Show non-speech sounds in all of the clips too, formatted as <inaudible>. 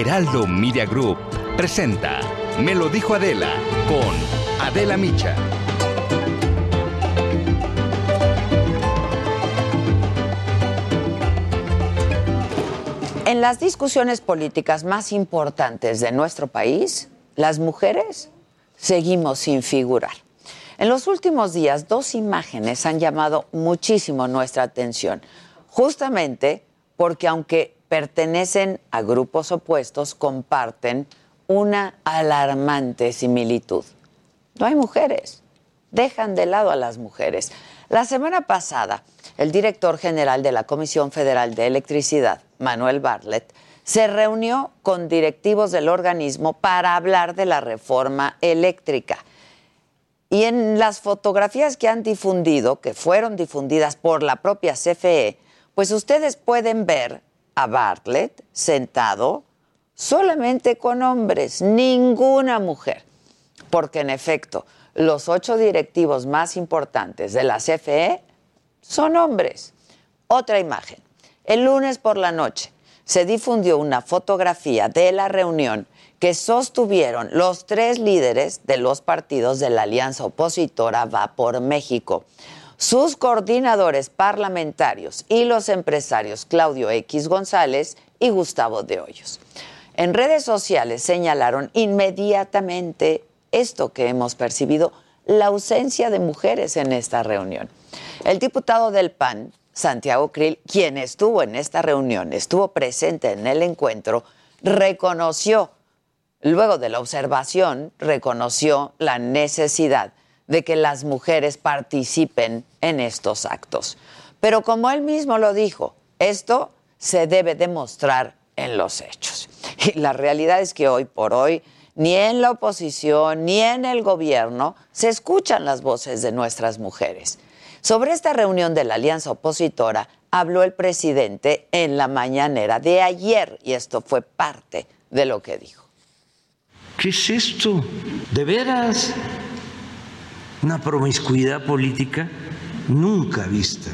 Heraldo Media Group presenta Me lo dijo Adela con Adela Micha. En las discusiones políticas más importantes de nuestro país, las mujeres seguimos sin figurar. En los últimos días, dos imágenes han llamado muchísimo nuestra atención, justamente porque aunque pertenecen a grupos opuestos, comparten una alarmante similitud. No hay mujeres, dejan de lado a las mujeres. La semana pasada, el director general de la Comisión Federal de Electricidad, Manuel Bartlett, se reunió con directivos del organismo para hablar de la reforma eléctrica. Y en las fotografías que han difundido, que fueron difundidas por la propia CFE, pues ustedes pueden ver a Bartlett sentado solamente con hombres, ninguna mujer. Porque en efecto, los ocho directivos más importantes de la CFE son hombres. Otra imagen. El lunes por la noche se difundió una fotografía de la reunión que sostuvieron los tres líderes de los partidos de la alianza opositora Va por México sus coordinadores parlamentarios y los empresarios Claudio X González y Gustavo de Hoyos. En redes sociales señalaron inmediatamente esto que hemos percibido, la ausencia de mujeres en esta reunión. El diputado del PAN, Santiago Krill, quien estuvo en esta reunión, estuvo presente en el encuentro, reconoció, luego de la observación, reconoció la necesidad de que las mujeres participen en estos actos. Pero como él mismo lo dijo, esto se debe demostrar en los hechos. <laughs> Y la realidad es que hoy por hoy, ni en la oposición ni en el gobierno se escuchan las voces de nuestras mujeres. Sobre esta reunión de la alianza opositora habló el presidente en la mañanera de ayer y esto fue parte de lo que dijo. ¿Qué es esto? ¿De veras? Una promiscuidad política nunca vista.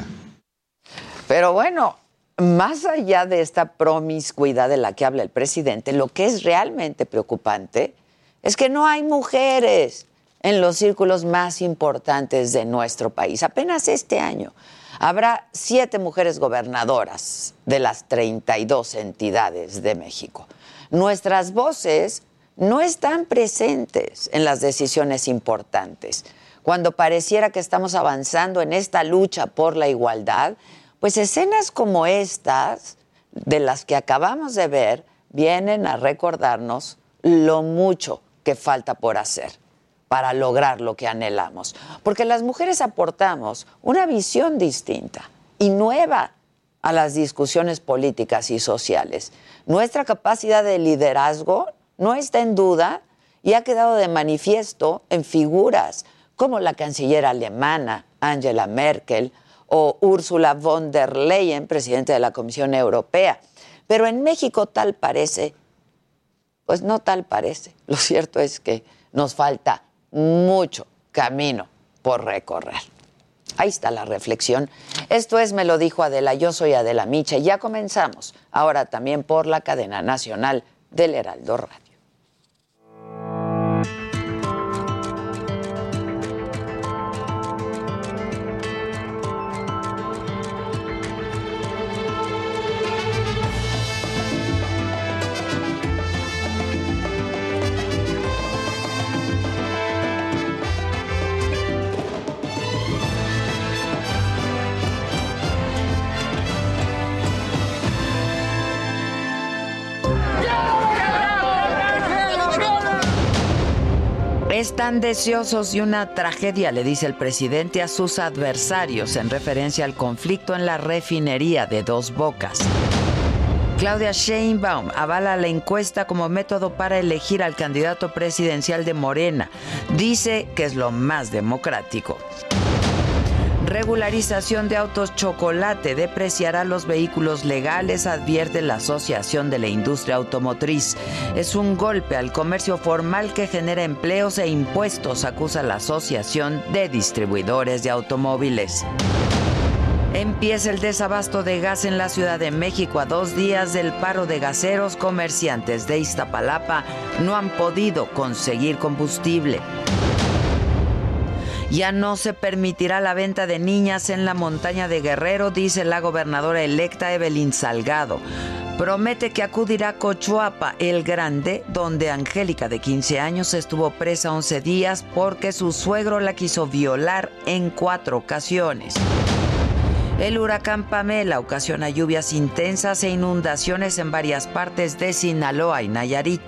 Pero bueno, más allá de esta promiscuidad de la que habla el presidente, lo que es realmente preocupante es que no hay mujeres en los círculos más importantes de nuestro país. Apenas este año habrá siete mujeres gobernadoras de las 32 entidades de México. Nuestras voces no están presentes en las decisiones importantes cuando pareciera que estamos avanzando en esta lucha por la igualdad, pues escenas como estas, de las que acabamos de ver, vienen a recordarnos lo mucho que falta por hacer para lograr lo que anhelamos. Porque las mujeres aportamos una visión distinta y nueva a las discusiones políticas y sociales. Nuestra capacidad de liderazgo no está en duda y ha quedado de manifiesto en figuras como la canciller alemana Angela Merkel o Ursula von der Leyen, presidente de la Comisión Europea. Pero en México tal parece, pues no tal parece. <laughs> Lo cierto es que nos falta mucho camino por recorrer. Ahí está la reflexión. Esto es Me lo dijo Adela, yo soy Adela Micha y ya comenzamos, ahora también por la cadena nacional del Heraldo Radio. Están deseosos de una tragedia, le dice el presidente a sus adversarios en referencia al conflicto en la refinería de Dos Bocas. Claudia Sheinbaum avala la encuesta como método para elegir al candidato presidencial de Morena. Dice que es lo más democrático. Regularización de autos chocolate depreciará los vehículos legales, advierte la Asociación de la Industria Automotriz. Es un golpe al comercio formal que genera empleos e impuestos, acusa la Asociación de Distribuidores de Automóviles. Empieza el desabasto de gas en la Ciudad de México a dos días del paro de gaseros. Comerciantes de Iztapalapa no han podido conseguir combustible. Ya no se permitirá la venta de niñas en la montaña de Guerrero, dice la gobernadora electa Evelyn Salgado. Promete que acudirá a Cochuapa el Grande, donde Angélica de 15 años estuvo presa 11 días porque su suegro la quiso violar en cuatro ocasiones. El huracán Pamela ocasiona lluvias intensas e inundaciones en varias partes de Sinaloa y Nayarit.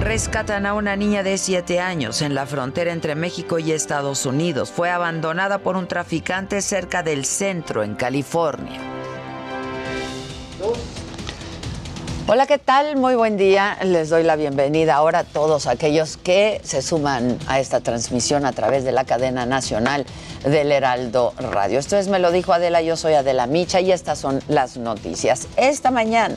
Rescatan a una niña de 7 años en la frontera entre México y Estados Unidos. Fue abandonada por un traficante cerca del centro, en California. Hola, ¿qué tal? Muy buen día. Les doy la bienvenida ahora a todos aquellos que se suman a esta transmisión a través de la cadena nacional del Heraldo Radio. Esto es Me lo dijo Adela, yo soy Adela Micha y estas son las noticias. Esta mañana,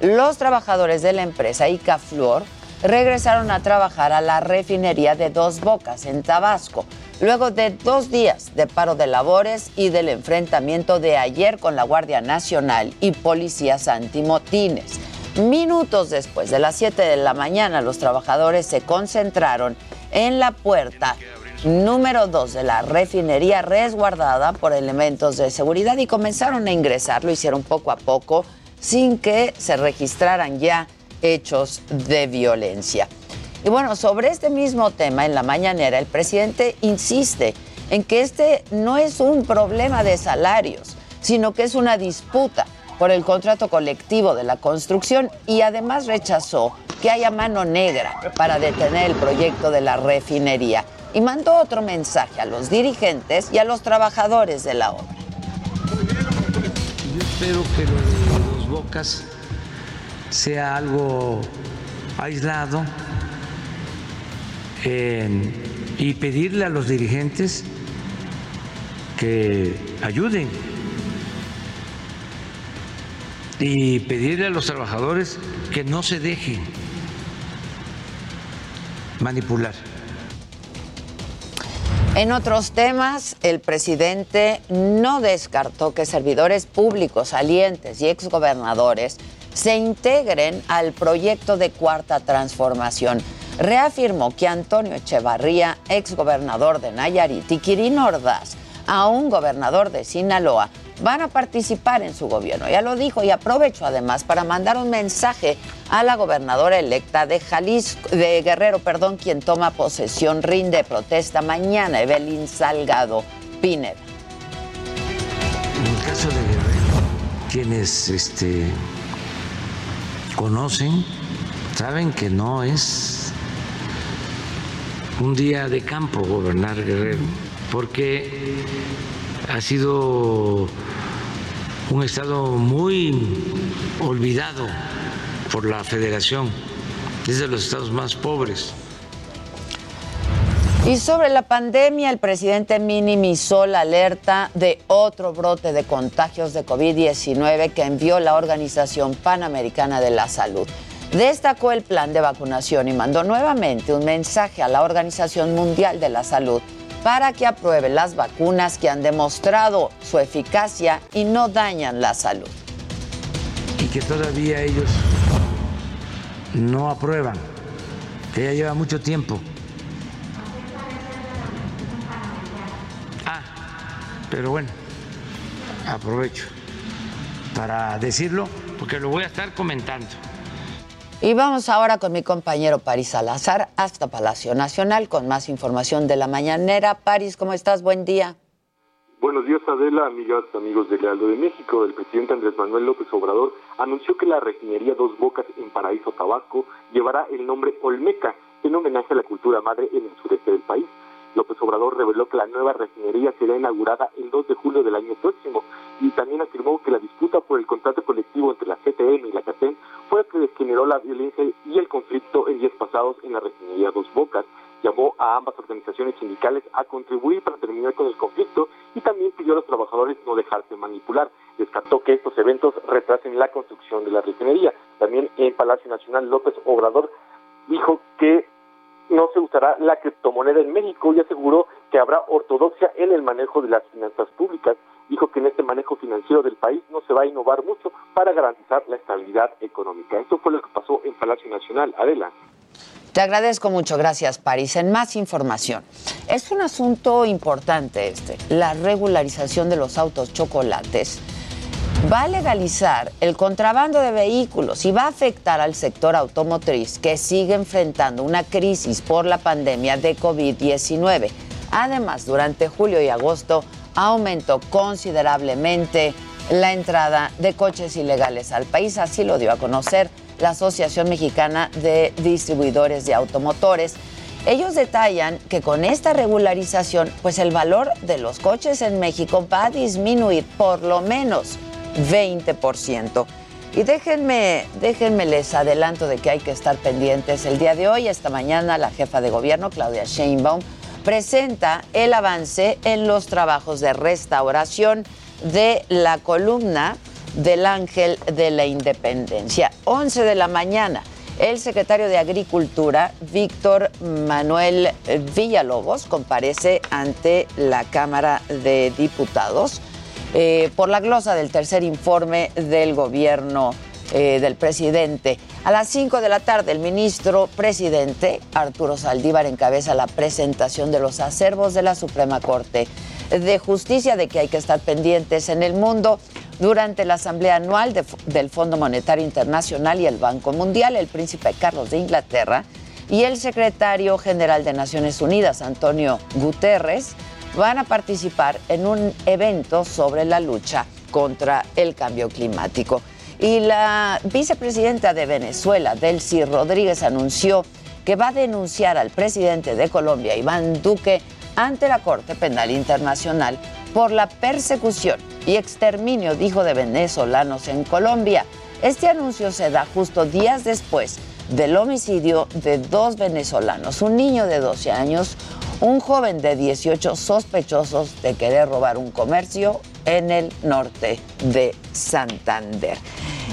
los trabajadores de la empresa Icaflor regresaron a trabajar a la refinería de Dos Bocas en Tabasco, luego de dos días de paro de labores y del enfrentamiento de ayer con la Guardia Nacional y policías antimotines. Minutos después de las 7 de la mañana, los trabajadores se concentraron en la puerta número 2 de la refinería resguardada por elementos de seguridad y comenzaron a ingresar. Lo hicieron poco a poco sin que se registraran ya hechos de violencia. Y bueno, sobre este mismo tema en la mañanera, el presidente insiste en que este no es un problema de salarios, sino que es una disputa por el contrato colectivo de la construcción y además rechazó que haya mano negra para detener el proyecto de la refinería y mandó otro mensaje a los dirigentes y a los trabajadores de la obra. Yo espero que los bocas sea algo aislado y pedirle a los dirigentes que ayuden y pedirle a los trabajadores que no se dejen manipular. En otros temas, el presidente no descartó que servidores públicos, salientes y exgobernadores se integren al proyecto de cuarta transformación. Reafirmó que Antonio Echevarría, exgobernador de Nayarit, y Quirino Ordaz, un gobernador de Sinaloa, van a participar en su gobierno. Ya lo dijo y aprovecho además para mandar un mensaje a la gobernadora electa de Jalisco, de Guerrero, perdón, quien toma posesión, rinde protesta mañana, Evelyn Salgado Pineda. En el caso de Guerrero, quienes este, conocen, saben que no es un día de campo gobernar Guerrero, porque ha sido un estado muy olvidado por la federación, es de los estados más pobres. Y sobre la pandemia, el presidente minimizó la alerta de otro brote de contagios de COVID-19 que envió la Organización Panamericana de la Salud. Destacó el plan de vacunación y mandó nuevamente un mensaje a la Organización Mundial de la Salud para que apruebe las vacunas que han demostrado su eficacia y no dañan la salud. Y que todavía ellos no aprueban, que ya lleva mucho tiempo. Pero bueno, aprovecho para decirlo porque lo voy a estar comentando. Y vamos ahora con mi compañero París Salazar hasta Palacio Nacional con más información de la mañanera. París, ¿cómo estás? Buen día. Buenos días, Adela, amigas, amigos del Realdo de México. El presidente Andrés Manuel López Obrador anunció que la refinería Dos Bocas en Paraíso, Tabasco, llevará el nombre Olmeca, en homenaje a la cultura madre en el sureste del país. López Obrador reveló que la nueva refinería será inaugurada el 2 de julio del año próximo y también afirmó que la disputa por el contrato colectivo entre la CTM y la CATEM fue la que generó la violencia y el conflicto en días pasados en la refinería Dos Bocas. Llamó a ambas organizaciones sindicales a contribuir para terminar con el conflicto y también pidió a los trabajadores no dejarse manipular. Descartó que estos eventos retrasen la construcción de la refinería. También en Palacio Nacional López Obrador dijo que no se usará la criptomoneda en México y aseguró que habrá ortodoxia en el manejo de las finanzas públicas. Dijo que en este manejo financiero del país no se va a innovar mucho para garantizar la estabilidad económica. Esto fue lo que pasó en Palacio Nacional. Adelante. Te agradezco mucho, gracias París. En más información, es un asunto importante este, la regularización de los autos chocolates. Va a legalizar el contrabando de vehículos y va a afectar al sector automotriz que sigue enfrentando una crisis por la pandemia de COVID-19. Además, durante julio y agosto aumentó considerablemente la entrada de coches ilegales al país, así lo dio a conocer la Asociación Mexicana de Distribuidores de Automotores. Ellos detallan que con esta regularización, pues el valor de los coches en México va a disminuir por lo menos 20%. Y déjenme, déjenme les adelanto de que hay que estar pendientes. El día de hoy, esta mañana, la jefa de gobierno, Claudia Sheinbaum, presenta el avance en los trabajos de restauración de la columna del Ángel de la Independencia. 11 de la mañana, el secretario de Agricultura, Víctor Manuel Villalobos, comparece ante la Cámara de Diputados eh, por la glosa del tercer informe del gobierno eh, del presidente. A las 5 de la tarde, el ministro presidente, Arturo Saldívar, encabeza la presentación de los acervos de la Suprema Corte de Justicia, de que hay que estar pendientes en el mundo durante la Asamblea Anual del Fondo Monetario Internacional y el Banco Mundial, el príncipe Carlos de Inglaterra y el secretario general de Naciones Unidas, Antonio Guterres, van a participar en un evento sobre la lucha contra el cambio climático. Y la vicepresidenta de Venezuela, Delcy Rodríguez, anunció que va a denunciar al presidente de Colombia, Iván Duque, ante la Corte Penal Internacional por la persecución y exterminio, dijo, de venezolanos en Colombia. Este anuncio se da justo días después del homicidio de dos venezolanos, un niño de 12 años, un joven de 18 sospechosos de querer robar un comercio en el norte de Santander.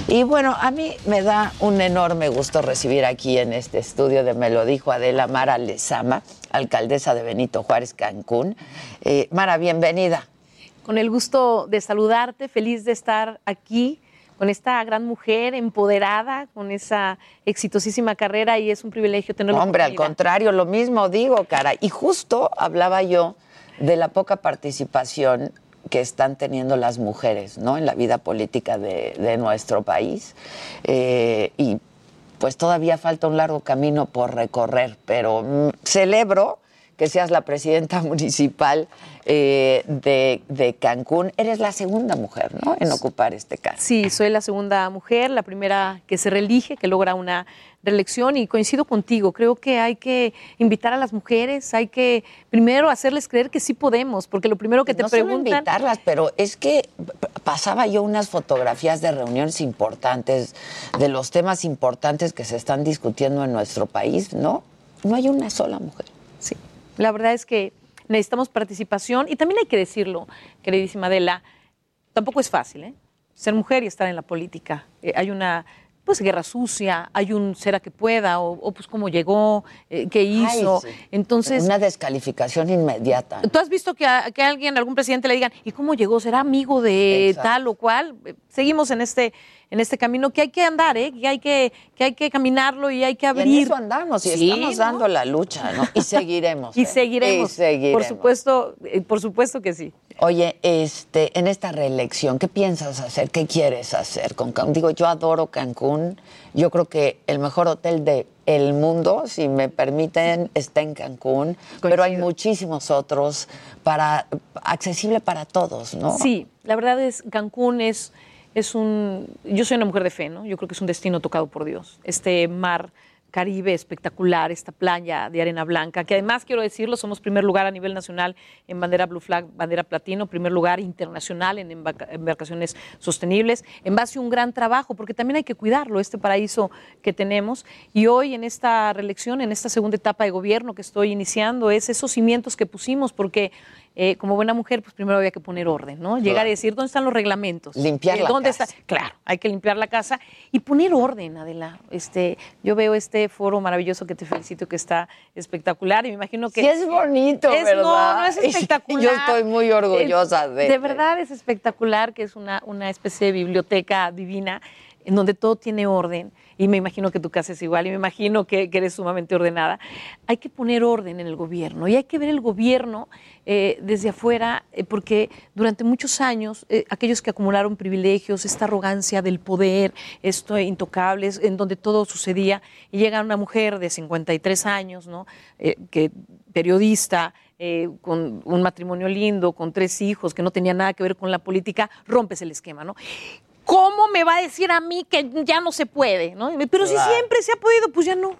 Y bueno, a mí me da un enorme gusto recibir aquí en este estudio de Me lo dijo Adela Mara Lezama, alcaldesa de Benito Juárez, Cancún. Eh, Mara, bienvenida. Con el gusto de saludarte, feliz de estar aquí con esta gran mujer empoderada, con esa exitosísima carrera y es un privilegio tenerlo. Hombre, al contrario, lo mismo digo, cara. Y justo hablaba yo de la poca participación que están teniendo las mujeres, ¿no? En la vida política de, nuestro país. Eh, y pues todavía falta un largo camino por recorrer, pero mm, celebro que seas la presidenta <laughs> municipal eh, de, Cancún. Eres la segunda mujer, ¿no? En ocupar este cargo. Sí, soy la segunda mujer, la primera que se reelige, que logra una reelección y coincido contigo. Creo que hay que invitar a las mujeres, hay que primero hacerles creer que sí podemos, porque lo primero que te no preguntan. Solo invitarlas, pero es que pasaba yo unas fotografías de reuniones importantes, de los temas importantes que se están discutiendo en nuestro país, ¿no? No hay una sola mujer. Sí. La verdad es que necesitamos participación y también hay que decirlo, queridísima Adela, tampoco es fácil, ¿eh? Ser mujer y estar en la política. Eh, hay una pues guerra sucia, hay un será que pueda, o, pues cómo llegó, eh, qué hizo. Entonces. Una descalificación inmediata. ¿Tú has visto que a, que alguien, algún presidente le digan, ¿y cómo llegó? ¿Será amigo de tal o cual? Seguimos en este, en este camino que hay que andar, ¿eh? que, hay que, que hay que caminarlo y hay que abrir. Y en eso andamos y estamos dando la lucha, ¿no? Y seguiremos. <laughs> y, ¿eh? seguiremos, y seguiremos. Por supuesto, eh, por supuesto que sí. Oye, este, en esta reelección, ¿qué piensas hacer? ¿Qué quieres hacer con Cancún? Digo, yo adoro Cancún. Yo creo que el mejor hotel de el mundo, si me permiten, está en Cancún, pero hay muchísimos otros para accesible para todos, ¿no? Sí, la verdad es Cancún es es un yo soy una mujer de fe, ¿no? Yo creo que es un destino tocado por Dios. Este mar Caribe espectacular, esta playa de arena blanca, que además quiero decirlo, somos primer lugar a nivel nacional en bandera Blue Flag, bandera platino, primer lugar internacional en embarcaciones sostenibles, en base a un gran trabajo, porque también hay que cuidarlo, este paraíso que tenemos. Y hoy en esta reelección, en esta segunda etapa de gobierno que estoy iniciando, es esos cimientos que pusimos, porque eh, como buena mujer, pues primero había que poner orden, ¿no? Llegar y decir, ¿dónde están los reglamentos? Limpiar Eh, la ¿dónde casa. Está? Claro, hay que limpiar la casa y poner orden, Adela. Este, yo veo este foro maravilloso que te felicito, que está espectacular y me imagino que... Sí, es bonito, Es- ¿verdad? No, no es <laughs> espectacular. Yo estoy muy orgullosa de De verdad es espectacular que es una, una especie de biblioteca divina en donde todo tiene orden. Y me imagino que tu casa es igual y me imagino que, eres sumamente ordenada. Hay que poner orden en el gobierno y hay que ver el gobierno eh, desde afuera eh, porque durante muchos años eh, aquellos que acumularon privilegios, esta arrogancia del poder, esto intocable, es en donde todo sucedía y llega una mujer de 53 años, ¿no? Que periodista, con un matrimonio lindo, con tres hijos, que no tenía nada que ver con la política, rompes el esquema, ¿no? ¿Cómo me va a decir a mí que ya no se puede? ¿no? Pero si siempre se ha podido, pues ya no.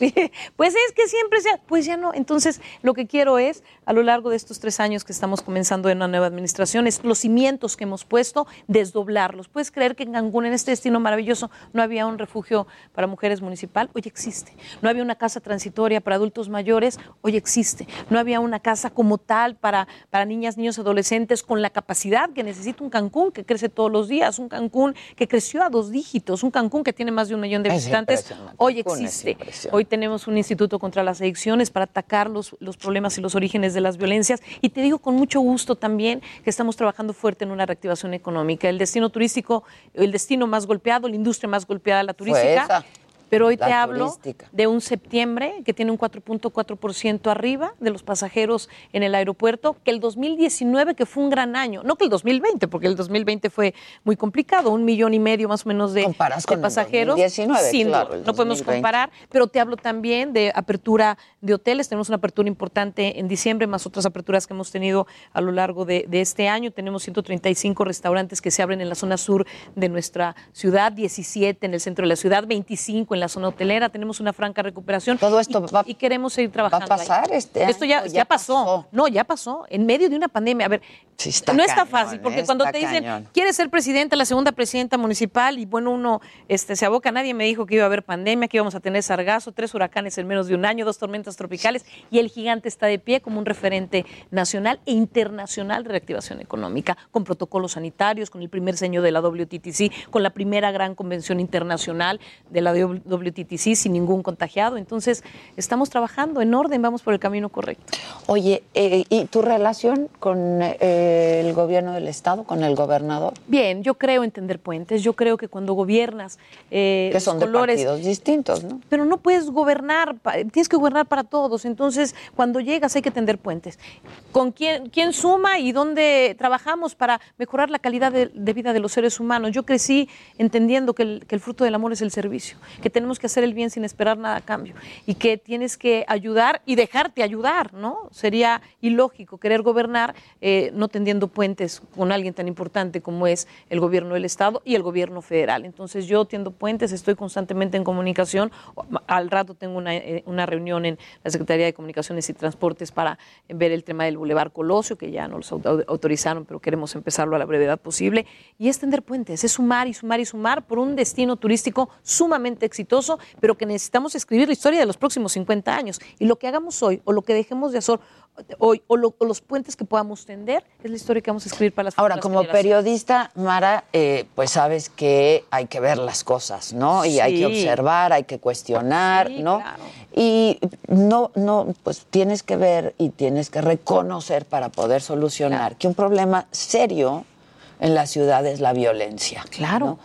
<laughs> Pues es que siempre se ha, pues ya no. Entonces, lo que quiero es, a lo largo de estos tres años que estamos comenzando en una nueva administración, es los cimientos que hemos puesto, desdoblarlos. ¿Puedes creer que en Cancún, en este destino maravilloso, no había un refugio para mujeres municipal? Hoy existe. No había una casa transitoria para adultos mayores, hoy existe. No había una casa como tal para, para niñas, niños, adolescentes con la capacidad que necesita un Cancún que crece todos los días, un Cancún que creció a dos dígitos, un Cancún que tiene más de un millón de Es visitantes. Hoy existe. Hoy tenemos un instituto contra las adicciones para atacar los, los problemas y los orígenes de las violencias. Y te digo con mucho gusto también que estamos trabajando fuerte en una reactivación económica. El destino turístico, el destino más golpeado, la industria más golpeada, la turística. Pero hoy la te hablo de un septiembre que tiene un 4.4% arriba de los pasajeros en el aeropuerto, que el 2019, que fue un gran año, no que el 2020, porque el 2020 fue muy complicado, un millón y medio más o menos de, Comparas de con el pasajeros. 2019, Sin claro, duda, el no podemos 2020. comparar, pero te hablo también de apertura de hoteles. Tenemos una apertura importante en diciembre, más otras aperturas que hemos tenido a lo largo de, de este año. Tenemos 135 restaurantes que se abren en la zona sur de nuestra ciudad, 17 en el centro de la ciudad, 25 en la zona hotelera. Tenemos una franca recuperación. Todo esto y, va- y queremos seguir trabajando. ¿Va a pasar este Esto ya Ya pasó. pasó. No, ya pasó. En medio de una pandemia. A ver, Sí, está no está fácil, porque ¿eh? cuando te dicen, cañón. ¿quieres ser presidenta, la segunda presidenta municipal? Y bueno, uno este, se aboca. Nadie me dijo que iba a haber pandemia, que íbamos a tener sargazo, tres huracanes en menos de un año, dos tormentas tropicales, y el gigante está de pie como un referente nacional e internacional de reactivación económica, con protocolos sanitarios, con el primer seño de la WTTC, con la primera gran convención internacional de la WTTC sin ningún contagiado. Entonces, estamos trabajando en orden, vamos por el camino correcto. Oye, eh, ¿y tu relación con eh, el gobierno del estado, con el gobernador? Bien, yo creo en tender puentes, yo creo que cuando gobiernas eh, Que los son de colores, partidos distintos, ¿no? pero no puedes gobernar, tienes que gobernar para todos. Entonces, cuando llegas hay que tender puentes. ¿Con quién, quién suma y dónde trabajamos para mejorar la calidad de, de vida de los seres humanos? Yo crecí entendiendo que el, que el fruto del amor es el servicio, que tenemos que hacer el bien sin esperar nada a cambio y que tienes que ayudar y dejarte ayudar, ¿no? Sería ilógico querer gobernar eh, no tendiendo puentes con alguien tan importante como es el gobierno del Estado y el gobierno federal. Entonces yo tiendo puentes, estoy constantemente en comunicación. Al rato tengo una, eh, una reunión en la Secretaría de Comunicaciones y Transportes para ver el tema del Boulevard Colosio, que ya no los au- autorizaron, pero queremos empezarlo a la brevedad posible. Y es tender puentes, es sumar y sumar y sumar por un destino turístico sumamente exitoso, pero que necesitamos escribir la historia de los próximos 50 años. Y lo que hagamos hoy o lo que dejemos de hacer hoy o, lo- o los puentes que podamos tender es la historia que vamos a escribir para las Ahora, como periodista, Mara, eh, pues sabes que hay que ver las cosas, ¿no? Y hay que observar, hay que cuestionar, Sí, ¿no? claro. Y no, no, pues tienes que ver y tienes que reconocer para poder solucionar Claro. que un problema serio en la ciudad es la violencia. Claro. ¿no?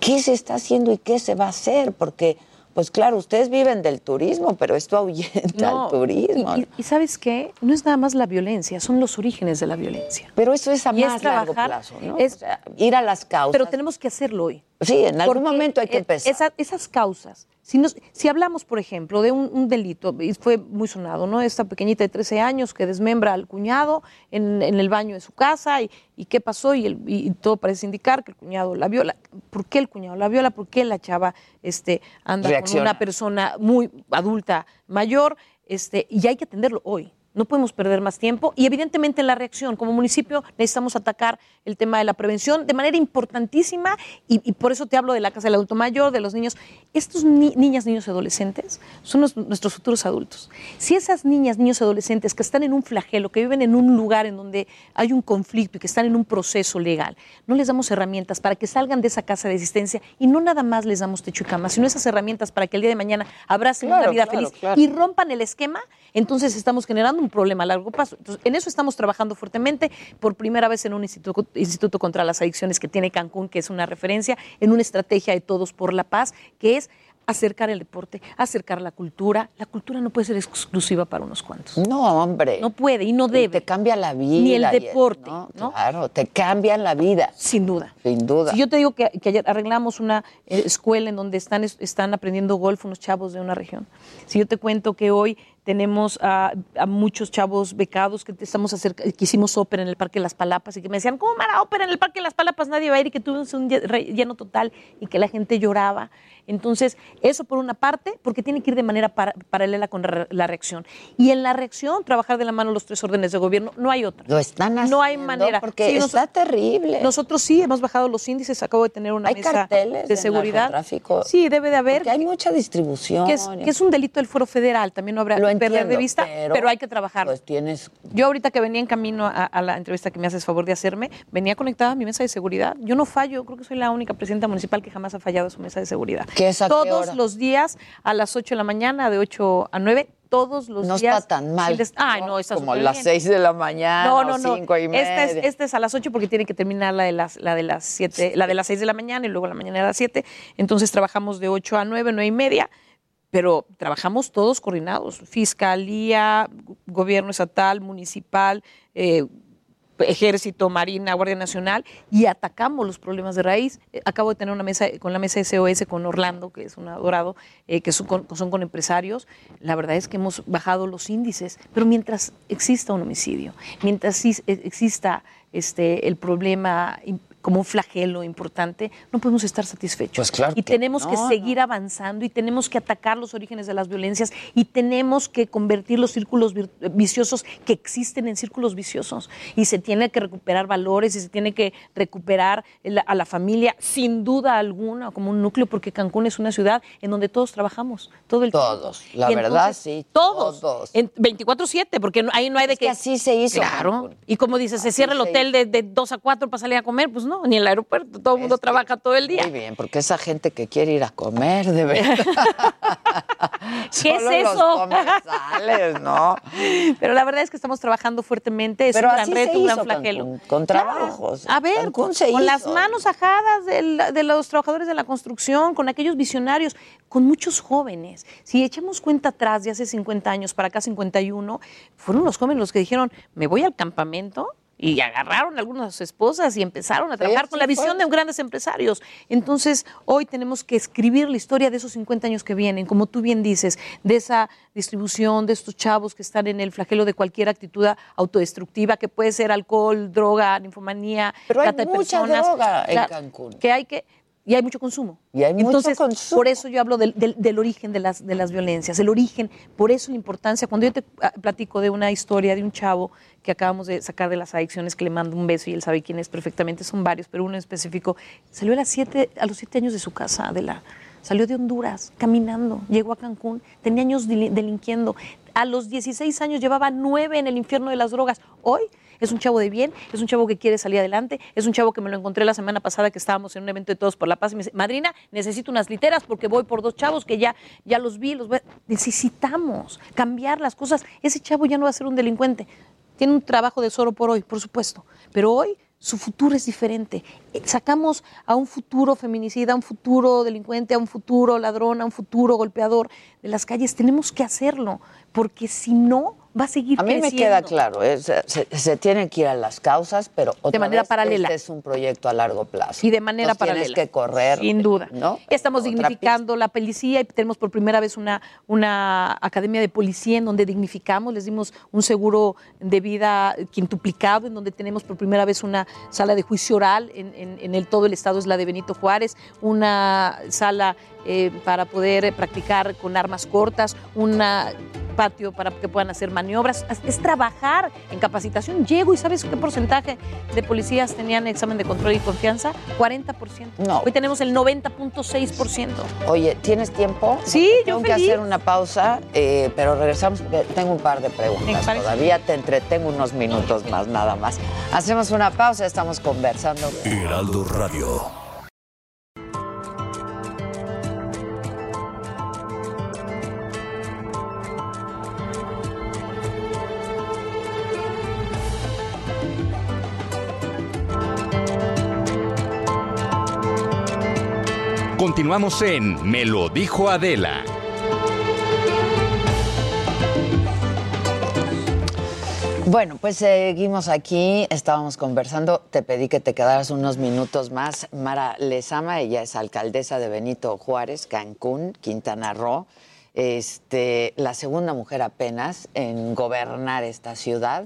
¿Qué se está haciendo y qué se va a hacer? Porque, pues claro, ustedes viven del turismo, pero esto ahuyenta No, al turismo. Y, y- sabes qué? No es nada más la violencia, son los orígenes de la violencia. pero eso es a y es más largo plazo, ¿no? es- O sea, ir a las causas. Pero tenemos que hacerlo hoy. Sí, en algún Porque, momento hay que eh, empezar. esa- esas causas, si, nos- si hablamos, por ejemplo, de un, un delito, y fue muy sonado, ¿no? Esta pequeñita de 13 años que desmembra al cuñado en, en el baño de su casa, y, y qué pasó, y, el- y- todo parece indicar que el cuñado la viola. ¿Por qué el cuñado la viola? ¿Por qué la chava este, anda con una persona muy adulta, mayor? Este, y hay que atenderlo hoy. No podemos perder más tiempo y evidentemente la reacción. Como municipio necesitamos atacar el tema de la prevención de manera importantísima y, y por eso te hablo de la casa del adulto mayor, de los niños. Estos ni- niñas, niños y adolescentes son los- nuestros futuros adultos. Si esas niñas, niños y adolescentes que están en un flagelo, que viven en un lugar en donde hay un conflicto y que están en un proceso legal, no les damos herramientas para que salgan de esa casa de existencia y no nada más les damos techo y cama, sino esas herramientas para que el día de mañana abracen Claro, una vida claro, feliz claro. y rompan el esquema, entonces estamos generando un problema a largo plazo. Entonces, en eso estamos trabajando fuertemente, por primera vez en un instituto, instituto contra las adicciones que tiene Cancún, que es una referencia, en una estrategia de todos por la paz, que es acercar el deporte, acercar la cultura. La cultura no puede ser exclusiva para unos cuantos. No, hombre. No puede y no debe. Te cambia la vida. Ni el deporte, ¿no? ¿no? Claro, te cambian la vida. Sin duda. Sin duda. Si yo te digo que, que ayer arreglamos una eh, escuela en donde están, es- están aprendiendo golf unos chavos de una región. Si yo te cuento que hoy tenemos a, a muchos chavos becados que estamos acerca, que hicimos ópera en el Parque Las Palapas y que me decían, ¿cómo van a ópera en el Parque Las Palapas? Nadie va a ir y que tuvimos un lleno total y que la gente lloraba. Entonces, eso por una parte, porque tiene que ir de manera para- paralela con la, reacción. Y en la reacción, trabajar de la mano los tres órdenes de gobierno, no hay otra. Lo están haciendo. No hay manera. Porque Sí, nos- está terrible. nosotros sí hemos bajado los índices, acabo de tener una ¿Hay mesa carteles de de seguridad. Sí, debe de haber. Porque hay mucha distribución. Que es, que es un delito del fuero federal, también no habrá Lo perder de vista, pero, pero, hay que trabajarlo. Pues tienes. Yo ahorita que venía en camino a, a la entrevista que me haces favor de hacerme, venía conectada a mi mesa de seguridad. Yo no fallo, creo que soy la única presidenta municipal que jamás ha fallado a su mesa de seguridad. ¿Qué es a qué Todos hora? los días a las 8 de la mañana, de 8 a 9, todos los No días. está tan mal. Ay, no, está Como súper las bien. seis de la mañana. No, no, o no. cinco y media. Esta es, esta es a las 8 porque tiene que terminar la de las, la de las 7, la de las 6 de la mañana y luego la mañana a las 7. Entonces trabajamos de 8 a 9, 9 y media, pero trabajamos todos coordinados. Fiscalía, gobierno estatal, municipal, eh, Ejército, Marina, Guardia Nacional, y atacamos los problemas de raíz. Eh, Acabo de tener una mesa con la mesa SOS con Orlando, que es un adorado, eh, que son con, son con empresarios. La verdad es que hemos bajado los índices, pero mientras exista un homicidio, mientras exista este, el problema como un flagelo importante, no podemos estar satisfechos. Pues claro y tenemos que no, seguir avanzando y tenemos que atacar los orígenes de las violencias y tenemos que convertir los círculos viciosos que existen en círculos viciosos. Y se tiene que recuperar valores y se tiene que recuperar a la familia, sin duda alguna, como un núcleo, porque Cancún es una ciudad en donde todos trabajamos, todo el Todos, tiempo. la Y verdad, sí, Todos. todos. En 24-7, porque ahí no hay de Es que que. así se hizo, Claro. Cancún. Y como dices, se Así cierra el hotel de, de 2 a 4 para salir a comer, pues no, ni el aeropuerto, todo el mundo que- trabaja todo el día. Muy bien, porque esa gente que quiere ir a comer, de verdad. <laughs> <laughs> ¿Qué es Solo los eso? comensales, ¿no? Pero la verdad es que estamos trabajando fuertemente. Es Pero un gran reto, un gran flagelo. Cancún, con Claro. trabajos. A ver, Cancún con, se con las manos ajadas del- de los trabajadores de la construcción, con aquellos visionarios, con muchos jóvenes. Si echamos cuenta atrás de hace 50 años para acá 51, fueron los jóvenes los que dijeron, me voy al campamento. Y agarraron algunas de sus esposas y empezaron a trabajar Sí, con sí la visión de grandes empresarios. Entonces, hoy tenemos que escribir la historia de esos 50 años que vienen, como tú bien dices, de esa distribución de estos chavos que están en el flagelo de cualquier actitud autodestructiva, que puede ser alcohol, droga, ninfomanía, Pero hay trata de mucha personas. droga en Cancún. Que hay que y hay mucho consumo. Y hay mucho Entonces, consumo. por eso yo hablo del, del- del origen de las, de las violencias, el origen, por eso la importancia. Cuando yo te ah, platico de una historia de un chavo que acabamos de sacar de las adicciones, que le mando un beso y él sabe quién es perfectamente, son varios, pero uno en específico, salió a, las siete, a los siete años de su casa, de la, salió de Honduras caminando, llegó a Cancún, tenía años deli- delinquiendo, a los 16 años llevaba nueve en el infierno de las drogas. Hoy es un chavo de bien, es un chavo que quiere salir adelante, es un chavo que me lo encontré la semana pasada que estábamos en un evento de Todos por la Paz y me madrina, necesito unas literas porque voy por dos chavos que ya, ya los vi, los voy a-". necesitamos cambiar las cosas. Ese chavo ya no va a ser un delincuente. Tiene un trabajo de solo por hoy, por supuesto, pero hoy su futuro es diferente. Eh, Sacamos a un futuro feminicida, a un futuro delincuente, a un futuro ladrón, a un futuro golpeador de las calles. Tenemos que hacerlo, porque si no, va a seguir A mí me queda claro, eh, se, tienen que ir a las causas, pero otra manera vez, paralela. Este es un proyecto a largo plazo. Y de manera Entonces paralela. Tienes que correr. Sin duda. ¿no? Estamos Otra dignificando la policía y tenemos por primera vez una, una academia de policía en donde dignificamos, les dimos un seguro de vida quintuplicado, en donde tenemos por primera vez una sala de juicio oral en, en- en el todo el estado, es la de Benito Juárez, una sala eh, para poder practicar con armas cortas, un patio para que puedan hacer maniobras, es trabajar en capacitación. Llego y ¿sabes qué porcentaje de policías tenían examen de control y confianza? 40%. No. Hoy tenemos el 90.6%. Oye, ¿tienes tiempo? Sí, yo Tengo que hacer una pausa, eh, pero regresamos porque tengo un par de preguntas. Todavía te entretengo unos minutos más, nada más. Hacemos una pausa, estamos conversando. Heraldo Radio. Continuamos en Me lo dijo Adela. Bueno, pues seguimos aquí, estábamos conversando, te pedí que te quedaras unos minutos más. Mara Lezama, ella es alcaldesa de Benito Juárez, Cancún, Quintana Roo, este, la segunda mujer apenas en gobernar esta ciudad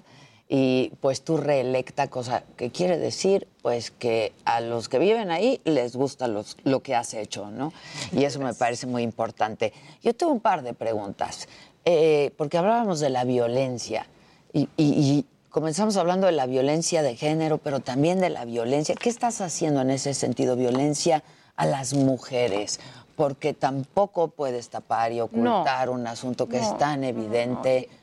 y pues tú reelecta, cosa que quiere decir pues que a los que viven ahí les gusta los- lo que has hecho, ¿no? Y eso me parece muy importante. Yo tengo un par de preguntas, eh, porque hablábamos de la violencia y, y- y comenzamos hablando de la violencia de género, pero también de la violencia. ¿Qué estás haciendo en ese sentido? Violencia a las mujeres, porque tampoco puedes tapar y ocultar un asunto que es tan evidente. No,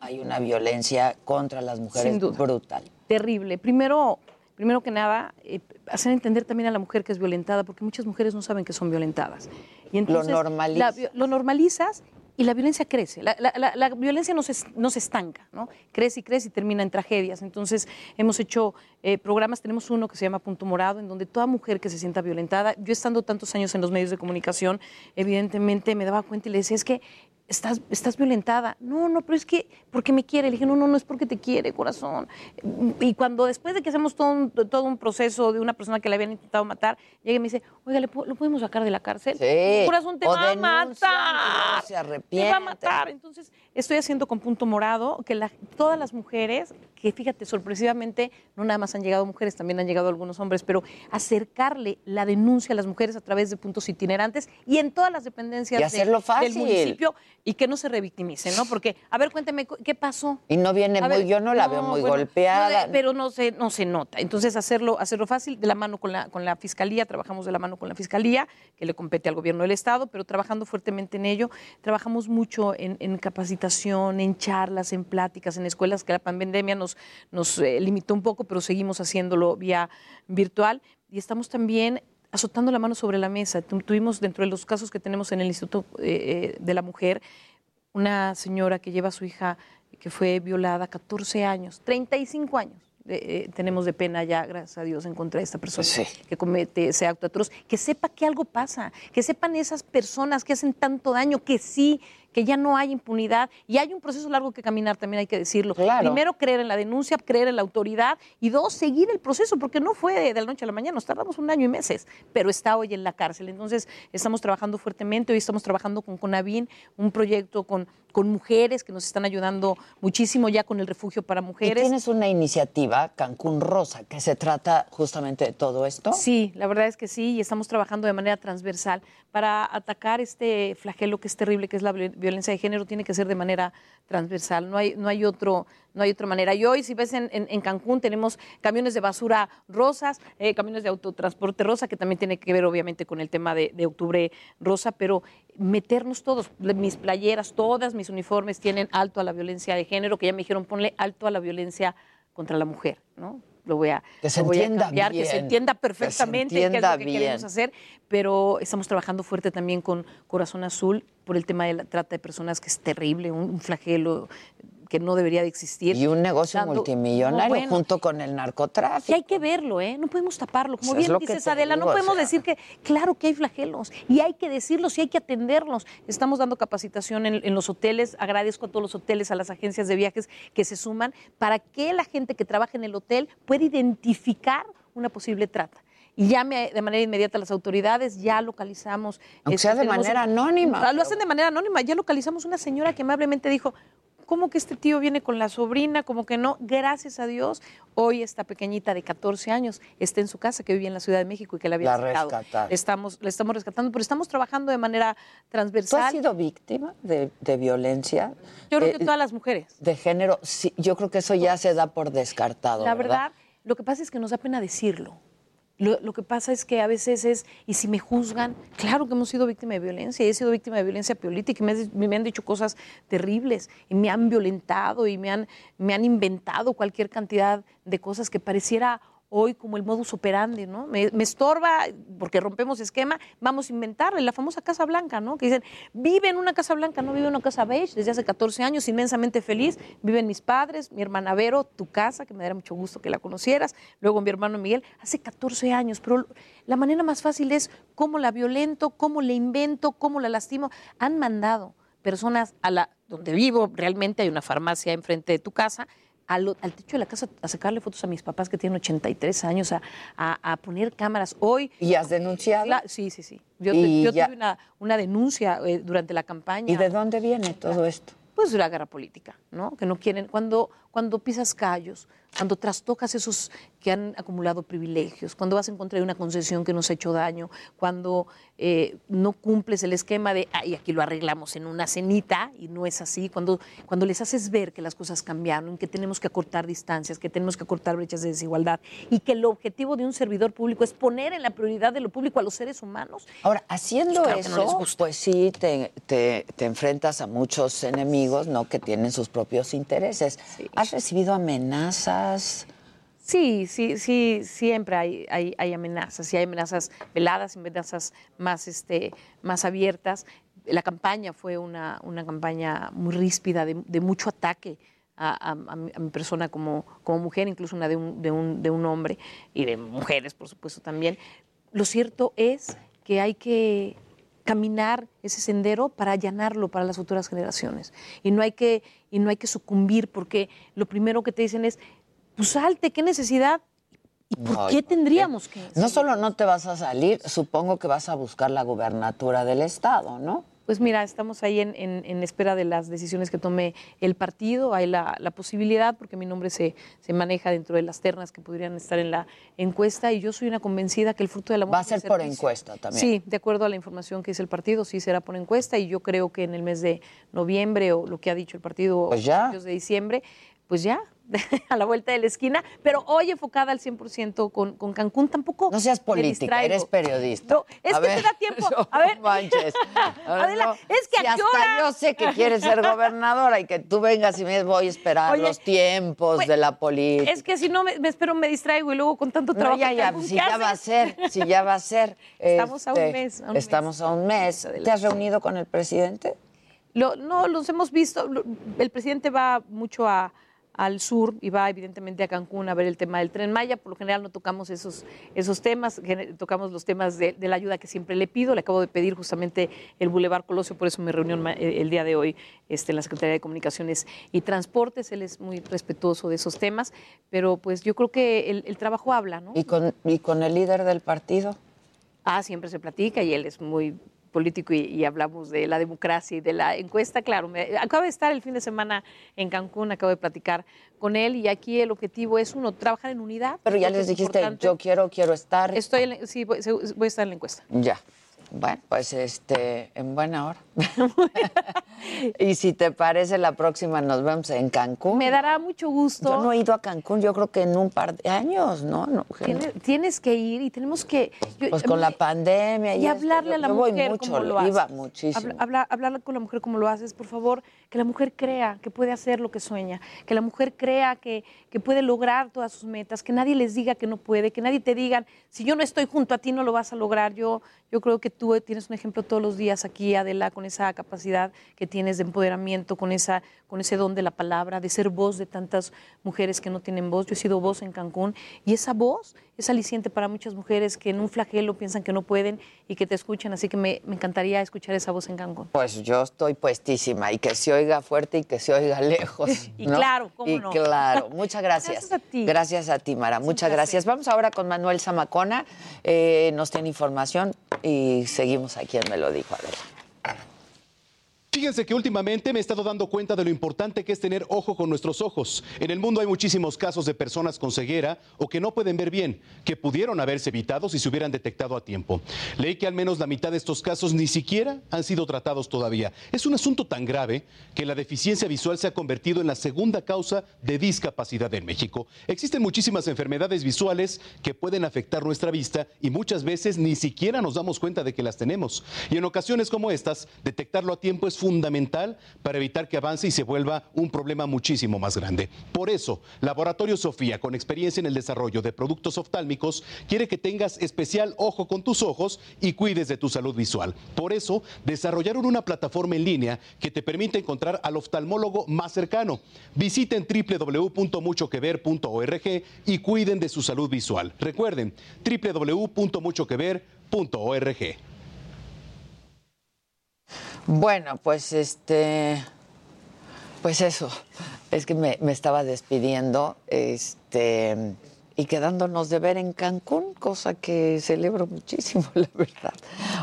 hay una violencia contra las mujeres Sin duda. brutal. terrible. Primero, primero que nada, eh, hacer entender también a la mujer que es violentada, porque muchas mujeres no saben que son violentadas. Y entonces, la lo normalizas y la violencia crece. La, la- la- la violencia no se, no se estanca, ¿no? Crece y crece y termina en tragedias. Entonces, hemos hecho eh, programas, tenemos uno que se llama Punto Morado, en donde toda mujer que se sienta violentada, yo estando tantos años en los medios de comunicación, evidentemente me daba cuenta y le decía, es que estás, estás violentada. No, no, pero es que porque me quiere. Le dije, no, no, no es porque te quiere, corazón. Y cuando después de que hacemos todo un, todo un proceso de una persona que le habían intentado matar, llega y me dice, oiga, ¿le po- ¿lo podemos sacar de la cárcel? Sí. Corazón, te O va a matar. se Te va a matar. Entonces, estoy haciendo con punto morado que la- todas las mujeres, que fíjate, sorpresivamente, no nada más han llegado mujeres, también han llegado algunos hombres, pero acercarle la denuncia a las mujeres a través de puntos itinerantes y en todas las dependencias Y de- hacerlo fácil. del municipio y que no se revictimicen, ¿no? Porque, a ver, cuénteme, cu- ¿qué pasó? Y no viene A muy, ver, yo no la veo muy bueno, golpeada. no de- pero no se, no se nota. Entonces, hacerlo, hacerlo fácil, de la mano con la, con la Fiscalía, trabajamos de la mano con la Fiscalía, que le compete al gobierno del Estado, pero trabajando fuertemente en ello. Trabajamos mucho en, en capacitación, en charlas, en pláticas, en escuelas, que la pandemia nos, nos eh, limitó un poco, pero seguimos haciéndolo vía virtual. Y estamos también azotando la mano sobre la mesa. Tu- Tuvimos dentro de los casos que tenemos en el Instituto eh, eh, de la Mujer, una señora que lleva a su hija que fue violada 14 años, 35 años. eh, eh, tenemos de pena ya, gracias a Dios, en contra de esta persona Sí. que comete ese acto atroz, que sepa que algo pasa, que sepan esas personas que hacen tanto daño, que sí, que ya no hay impunidad y hay un proceso largo que caminar, también hay que decirlo. Claro. Primero, creer en la denuncia, creer en la autoridad y dos, seguir el proceso, porque no fue de, de la noche a la mañana, nos tardamos un año y meses, pero está hoy en la cárcel. Entonces, estamos trabajando fuertemente, hoy estamos trabajando con Conavin, un proyecto con, con mujeres que nos están ayudando muchísimo ya con el refugio para Y mujeres. tienes una iniciativa, Cancún Rosa, que se trata justamente de todo esto. Sí, la verdad es que sí, y estamos trabajando de manera transversal para atacar este flagelo que es terrible, que es la viol- violencia de género, tiene que ser de manera transversal, no hay, no hay, otro, no hay otra manera. Y hoy, si ves en, en- Cancún, tenemos camiones de basura rosas, eh, camiones de autotransporte rosa, que también tiene que ver obviamente con el tema de, de octubre rosa, pero meternos todos, mis playeras, todas mis uniformes tienen alto a la violencia de género, que ya me dijeron, ponle alto a la violencia contra la mujer, ¿no? Lo voy a, Que se lo voy a cambiar, que se entienda que se perfectamente qué es lo que queremos hacer, pero estamos trabajando fuerte también con Corazón Azul por el tema de la trata de personas, que es terrible, un, un flagelo que no debería de existir. Y un negocio multimillonario No, bueno, junto con el narcotráfico. y hay que verlo, ¿eh? No podemos taparlo. Como Pues bien dices, Adela, digo, no o podemos sea. decir que, claro que hay flagelos, y hay que decirlos y hay que atenderlos. Estamos dando capacitación en, en los hoteles. Agradezco a todos los hoteles, a las agencias de viajes que se suman, para que la gente que trabaja en el hotel pueda identificar una posible trata. Y llame de manera inmediata a las autoridades, ya localizamos. Aunque este, sea de tenemos manera anónima, Lo hacen de manera anónima. Ya localizamos una señora que amablemente dijo, ¿cómo que este tío viene con la sobrina? Como que no. Gracias a Dios, hoy esta pequeñita de 14 años está en su casa, que vivía en la Ciudad de México y que la había rescataron. Estamos, la estamos rescatando, pero estamos trabajando de manera ¿Tú transversal. has sido víctima de, de violencia? Yo creo Eh, que todas las mujeres. De género, sí, yo creo que eso ya se da por descartado. La ¿verdad? verdad, lo que pasa es que nos da pena decirlo. Lo, lo que pasa es que a veces es, y si me juzgan, claro que hemos sido víctima de violencia, y he sido víctima de violencia política, y me, me han dicho cosas terribles, y me han violentado, y me han, me han inventado cualquier cantidad de cosas que pareciera hoy como el modus operandi, ¿no? Me, estorba porque rompemos esquema, vamos a inventarle la famosa Casa Blanca, ¿no? Que dicen, vive en una Casa Blanca, no vive en una Casa Beige desde hace 14 años, inmensamente feliz, viven mis padres, mi hermana Vero, tu casa, que me daría mucho gusto que la conocieras, luego mi hermano Miguel, hace 14 años, pero la manera más fácil es cómo la violento, cómo le invento, cómo la lastimo. Han mandado personas a la donde vivo, realmente hay una farmacia enfrente de tu casa, al, al techo de la casa a sacarle fotos a mis papás que tienen 83 años, a, a- a poner cámaras. Hoy... ¿Y has denunciado? Sí, sí, sí. Yo, Y yo tuve una, una denuncia eh, durante la campaña. ¿Y de dónde viene todo esto? Pues de la guerra política, ¿no? Que no quieren, cuando, cuando pisas callos, cuando trastocas esos que han acumulado privilegios, cuando vas en contra de una concesión que nos ha hecho daño, cuando eh, no cumples el esquema de, ay, aquí lo arreglamos en una cenita, y no es así, cuando, cuando les haces ver que las cosas cambiaron, que tenemos que acortar distancias, que tenemos que acortar brechas de desigualdad, y que el objetivo de un servidor público es poner en la prioridad de lo público a los seres humanos, Ahora, haciendo Claro no les eso, gusta. pues sí, te, te- te enfrentas a muchos enemigos, ¿no? Que tienen sus propios intereses. Sí. ¿Has recibido amenazas? Sí, sí, sí, siempre hay, hay, amenazas, y hay amenazas veladas, amenazas más, este, más abiertas. La campaña fue una, una campaña muy ríspida, de, de mucho ataque a mi, a mi persona como, como mujer, incluso una de un, de, un, de un hombre, y de mujeres, por supuesto, también. Lo cierto es que hay que caminar ese sendero para allanarlo para las futuras generaciones. Y no hay que, y no hay que sucumbir, porque lo primero que te dicen es, pues salte, ¿qué necesidad? ¿Y por Ay, qué tendríamos que? No solo no te vas a salir, supongo que vas a buscar la gubernatura del Estado, ¿no? Pues mira, estamos ahí en, en- en espera de las decisiones que tome el partido. Hay la, la posibilidad, porque mi nombre se, se maneja dentro de las ternas que podrían estar en la encuesta, y yo soy una convencida que el fruto del amor. Va a ser por encuesta también. Sí, de acuerdo a la información que dice el partido, sí será por encuesta, y yo creo que en el mes de noviembre, o lo que ha dicho el partido, Pues ya. de diciembre, pues ya, <laughs> a la vuelta de la esquina, pero hoy enfocada al 100% con, con Cancún, tampoco. No seas política, eres periodista. No, es A que ver, te da tiempo. <laughs> no A ver. manches. <laughs> Adela, No, es que si a qué hasta hora. yo sé que quieres ser gobernadora y que tú vengas y me voy a esperar Oye, los tiempos pues, de la política. Es que si no me, me espero, me distraigo y luego con tanto No, trabajo. ya, en ya, si ¿qué ya va a ser, si ya va a ser. Estamos a un este, mes, a un estamos mes. a un mes. ¿Te has reunido con el presidente? Lo- no, los hemos visto. el presidente va mucho a- al sur y va evidentemente a Cancún a ver el tema del tren Maya. Por lo general no tocamos esos, esos temas, tocamos los temas de, de la ayuda que siempre le pido. Le acabo de pedir justamente el Boulevard Colosio, por eso mi reunión eh, el día de hoy este, en la Secretaría de Comunicaciones y Transportes. Él es muy respetuoso de esos temas, pero pues yo creo que el, el trabajo habla, ¿no? ¿Y con, ¿Y con el líder del partido? Ah, siempre se platica y él es muy político y, y hablamos de la democracia y de la encuesta, claro. Me, acabo de estar el fin de semana en Cancún, acabo de platicar con él y aquí el objetivo es, uno, trabajar en unidad. Pero ya les es dijiste, yo quiero, quiero estar. Estoy, en sí, voy a estar en la encuesta. Ya. Bueno, pues este, en buena hora. <laughs> y si te parece, la próxima nos vemos en Cancún. Me dará mucho gusto. Yo no he ido a Cancún, yo creo que en un par de años, ¿no? no Tienes, tienes que ir y tenemos que... yo- pues a con la pandemia y, y esto, hablarle yo- a la yo voy mujer mucho, como lo haces. iba muchísimo. Habla- habla- hablarle con la mujer como lo haces, por favor, que la mujer crea que puede hacer lo que sueña, que la mujer crea que, que puede lograr todas sus metas, que nadie les diga que no puede, que nadie te diga, si yo no estoy junto a ti no lo vas a lograr. Yo, yo creo que tú tienes un ejemplo todos los días aquí, Adela, con esa capacidad que tienes de empoderamiento, con, esa, con ese don de la palabra, de ser voz de tantas mujeres que no tienen voz. Yo he sido voz en Cancún y esa voz es aliciente para muchas mujeres que en un flagelo piensan que no pueden y que te escuchan. Así que me, me encantaría escuchar esa voz en Cancún. Pues yo estoy puestísima y que se oiga fuerte y que se oiga <laughs> lejos. <laughs> Y ¿no? claro, ¿cómo y no? claro, muchas gracias. Gracias a ti. Gracias a ti, Mara. Muchas gracias. Vamos ahora con Manuel Zamacona. Eh, nos tiene información y seguimos aquí en Me lo dijo Adela. Fíjense que últimamente me he estado dando cuenta de lo importante que es tener ojo con nuestros ojos. En el mundo hay muchísimos casos de personas con ceguera o que no pueden ver bien, que pudieron haberse evitado si se hubieran detectado a tiempo. Leí que al menos la mitad de estos casos ni siquiera han sido tratados todavía. Es un asunto tan grave que la deficiencia visual se ha convertido en la segunda causa de discapacidad en México. Existen muchísimas enfermedades visuales que pueden afectar nuestra vista y muchas veces ni siquiera nos damos cuenta de que las tenemos. Y en ocasiones como estas, detectarlo a tiempo es fundamental para evitar que avance y se vuelva un problema muchísimo más grande. Por eso, Laboratorio Sofía, con experiencia en el desarrollo de productos oftálmicos, quiere que tengas especial ojo con tus ojos y cuides de tu salud visual. Por eso, desarrollaron una plataforma en línea que te permite encontrar al oftalmólogo más cercano. Visiten www.muchoquever.org y cuiden de su salud visual. Recuerden, www.muchoquever.org. Bueno, pues este, pues eso, es que me, estaba despidiendo, este, y quedándonos de ver en Cancún, cosa que celebro muchísimo, <laughs> la verdad.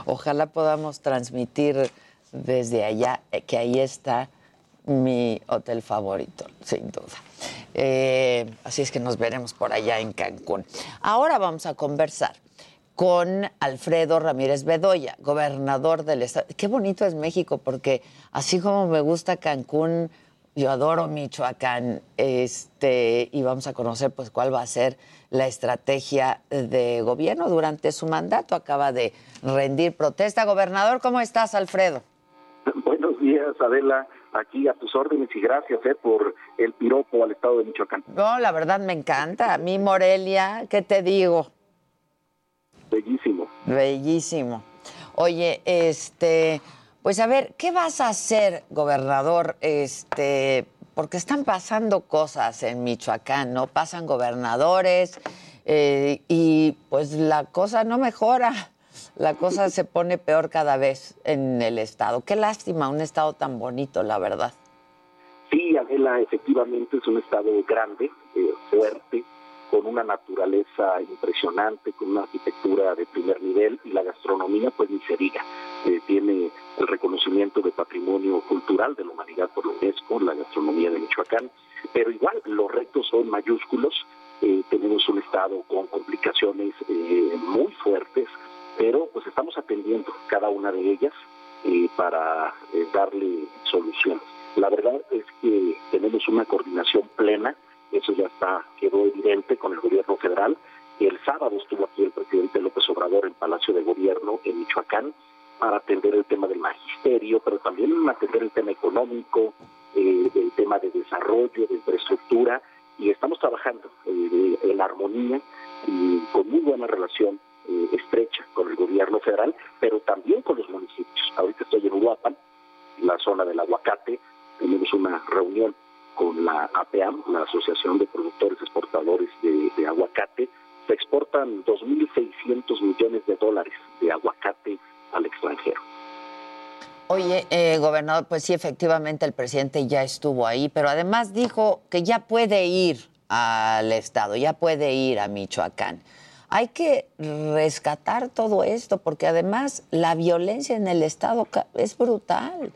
Ojalá podamos transmitir desde allá, eh, que ahí está mi hotel favorito, sin duda. Eh, así es que nos veremos por allá en Cancún. Ahora vamos a conversar con Alfredo Ramírez Bedoya, gobernador del estado. Qué bonito es México, porque así como me gusta Cancún, yo adoro Michoacán, este, y vamos a conocer pues cuál va a ser la estrategia de gobierno durante su mandato. Acaba de rendir protesta. Gobernador, ¿cómo estás, Alfredo? <laughs> Buenos días, Adela. Aquí a tus órdenes y gracias eh, por el piropo al estado de Michoacán. No, la verdad me encanta. A mí, Morelia, ¿qué te digo? Bellísimo. Bellísimo. Oye, este, pues a ver, ¿qué vas a hacer, gobernador? Este, porque están pasando cosas en Michoacán, ¿no? Pasan gobernadores eh, y pues la cosa no mejora. La cosa se pone peor cada vez en el estado. Qué lástima, un estado tan bonito, la verdad. Sí, Adela, efectivamente es un estado grande, eh, fuerte, con una naturaleza impresionante, con una arquitectura de primer nivel y la gastronomía pues ni. Eh, tiene el reconocimiento de patrimonio cultural de la humanidad por la UNESCO, la gastronomía de Michoacán, pero igual los retos son mayúsculos, eh, tenemos un estado con complicaciones eh, muy fuertes, pero pues estamos atendiendo cada una de ellas para darle soluciones. La verdad es que tenemos una coordinación plena eso ya está, quedó evidente con el gobierno federal. El sábado estuvo aquí el presidente López Obrador en Palacio de Gobierno en Michoacán para atender el tema del magisterio, pero también atender el tema económico, eh, el tema de desarrollo, de infraestructura, y estamos trabajando eh, en armonía y con muy buena relación eh, estrecha con el gobierno federal, pero también con los municipios. Ahorita estoy en Uruapan, la zona del aguacate, tenemos una reunión con la APAM, la Asociación de Productores Exportadores de, Aguacate, se exportan 2.600 millones de dólares de aguacate al extranjero. Oye, eh, gobernador, pues sí, efectivamente el presidente ya estuvo ahí, pero además dijo que ya puede ir al Estado, ya puede ir a Michoacán. Hay que rescatar todo esto porque además la violencia en el Estado es brutal.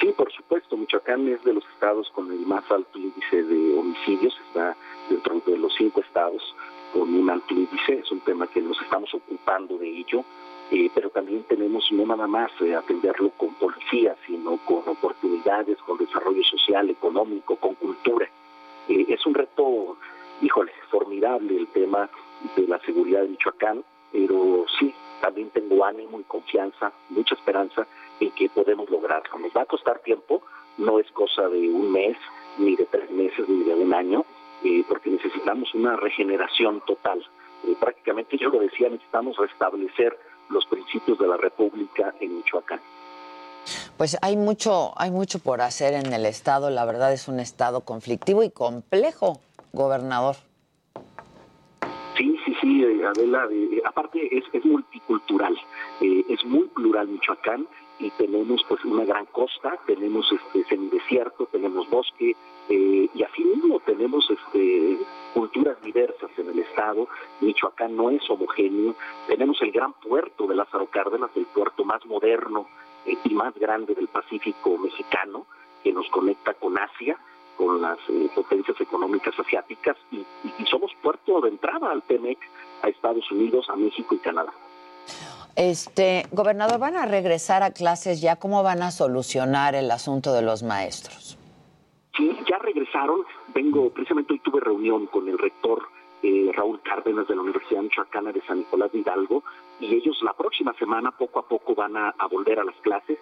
Sí, por supuesto, Michoacán es de los estados con el más alto índice de homicidios, está dentro de los cinco estados con un alto índice, es un tema que nos estamos ocupando de ello, eh, pero también tenemos no nada más eh, atenderlo con policía, sino con oportunidades, con desarrollo social, económico, con cultura. Eh, es un reto, híjole, formidable el tema de la seguridad de Michoacán, pero sí, también tengo ánimo y confianza, mucha esperanza en que podemos lograrlo. Nos va a costar tiempo, no es cosa de un mes, ni de tres meses, ni de un año, eh, porque necesitamos una regeneración total. Eh, prácticamente yo lo decía, necesitamos restablecer los principios de la República en Michoacán. Pues hay mucho, hay mucho por hacer en el estado. La verdad es un estado conflictivo y complejo, gobernador. Sí, sí, sí, eh, Adela. aparte es, es multicultural, es muy plural Michoacán y tenemos pues una gran costa, tenemos este semidesierto, tenemos bosque eh, y así mismo tenemos este culturas diversas en el estado. Michoacán no es homogéneo, tenemos el gran puerto de Lázaro Cárdenas, el puerto más moderno eh, y más grande del Pacífico mexicano, que nos conecta con Asia, con las eh, potencias económicas asiáticas, y, somos puerto de entrada al TEMEC a Estados Unidos, a México y Canadá. Este, gobernador, ¿van a regresar a clases ya? ¿Cómo van a solucionar el asunto de los maestros? Sí, ya regresaron. Vengo, precisamente hoy tuve reunión con el rector eh, Raúl Cárdenas de la Universidad Michoacana de San Nicolás de Hidalgo y ellos la próxima semana poco a poco van a, volver a las clases.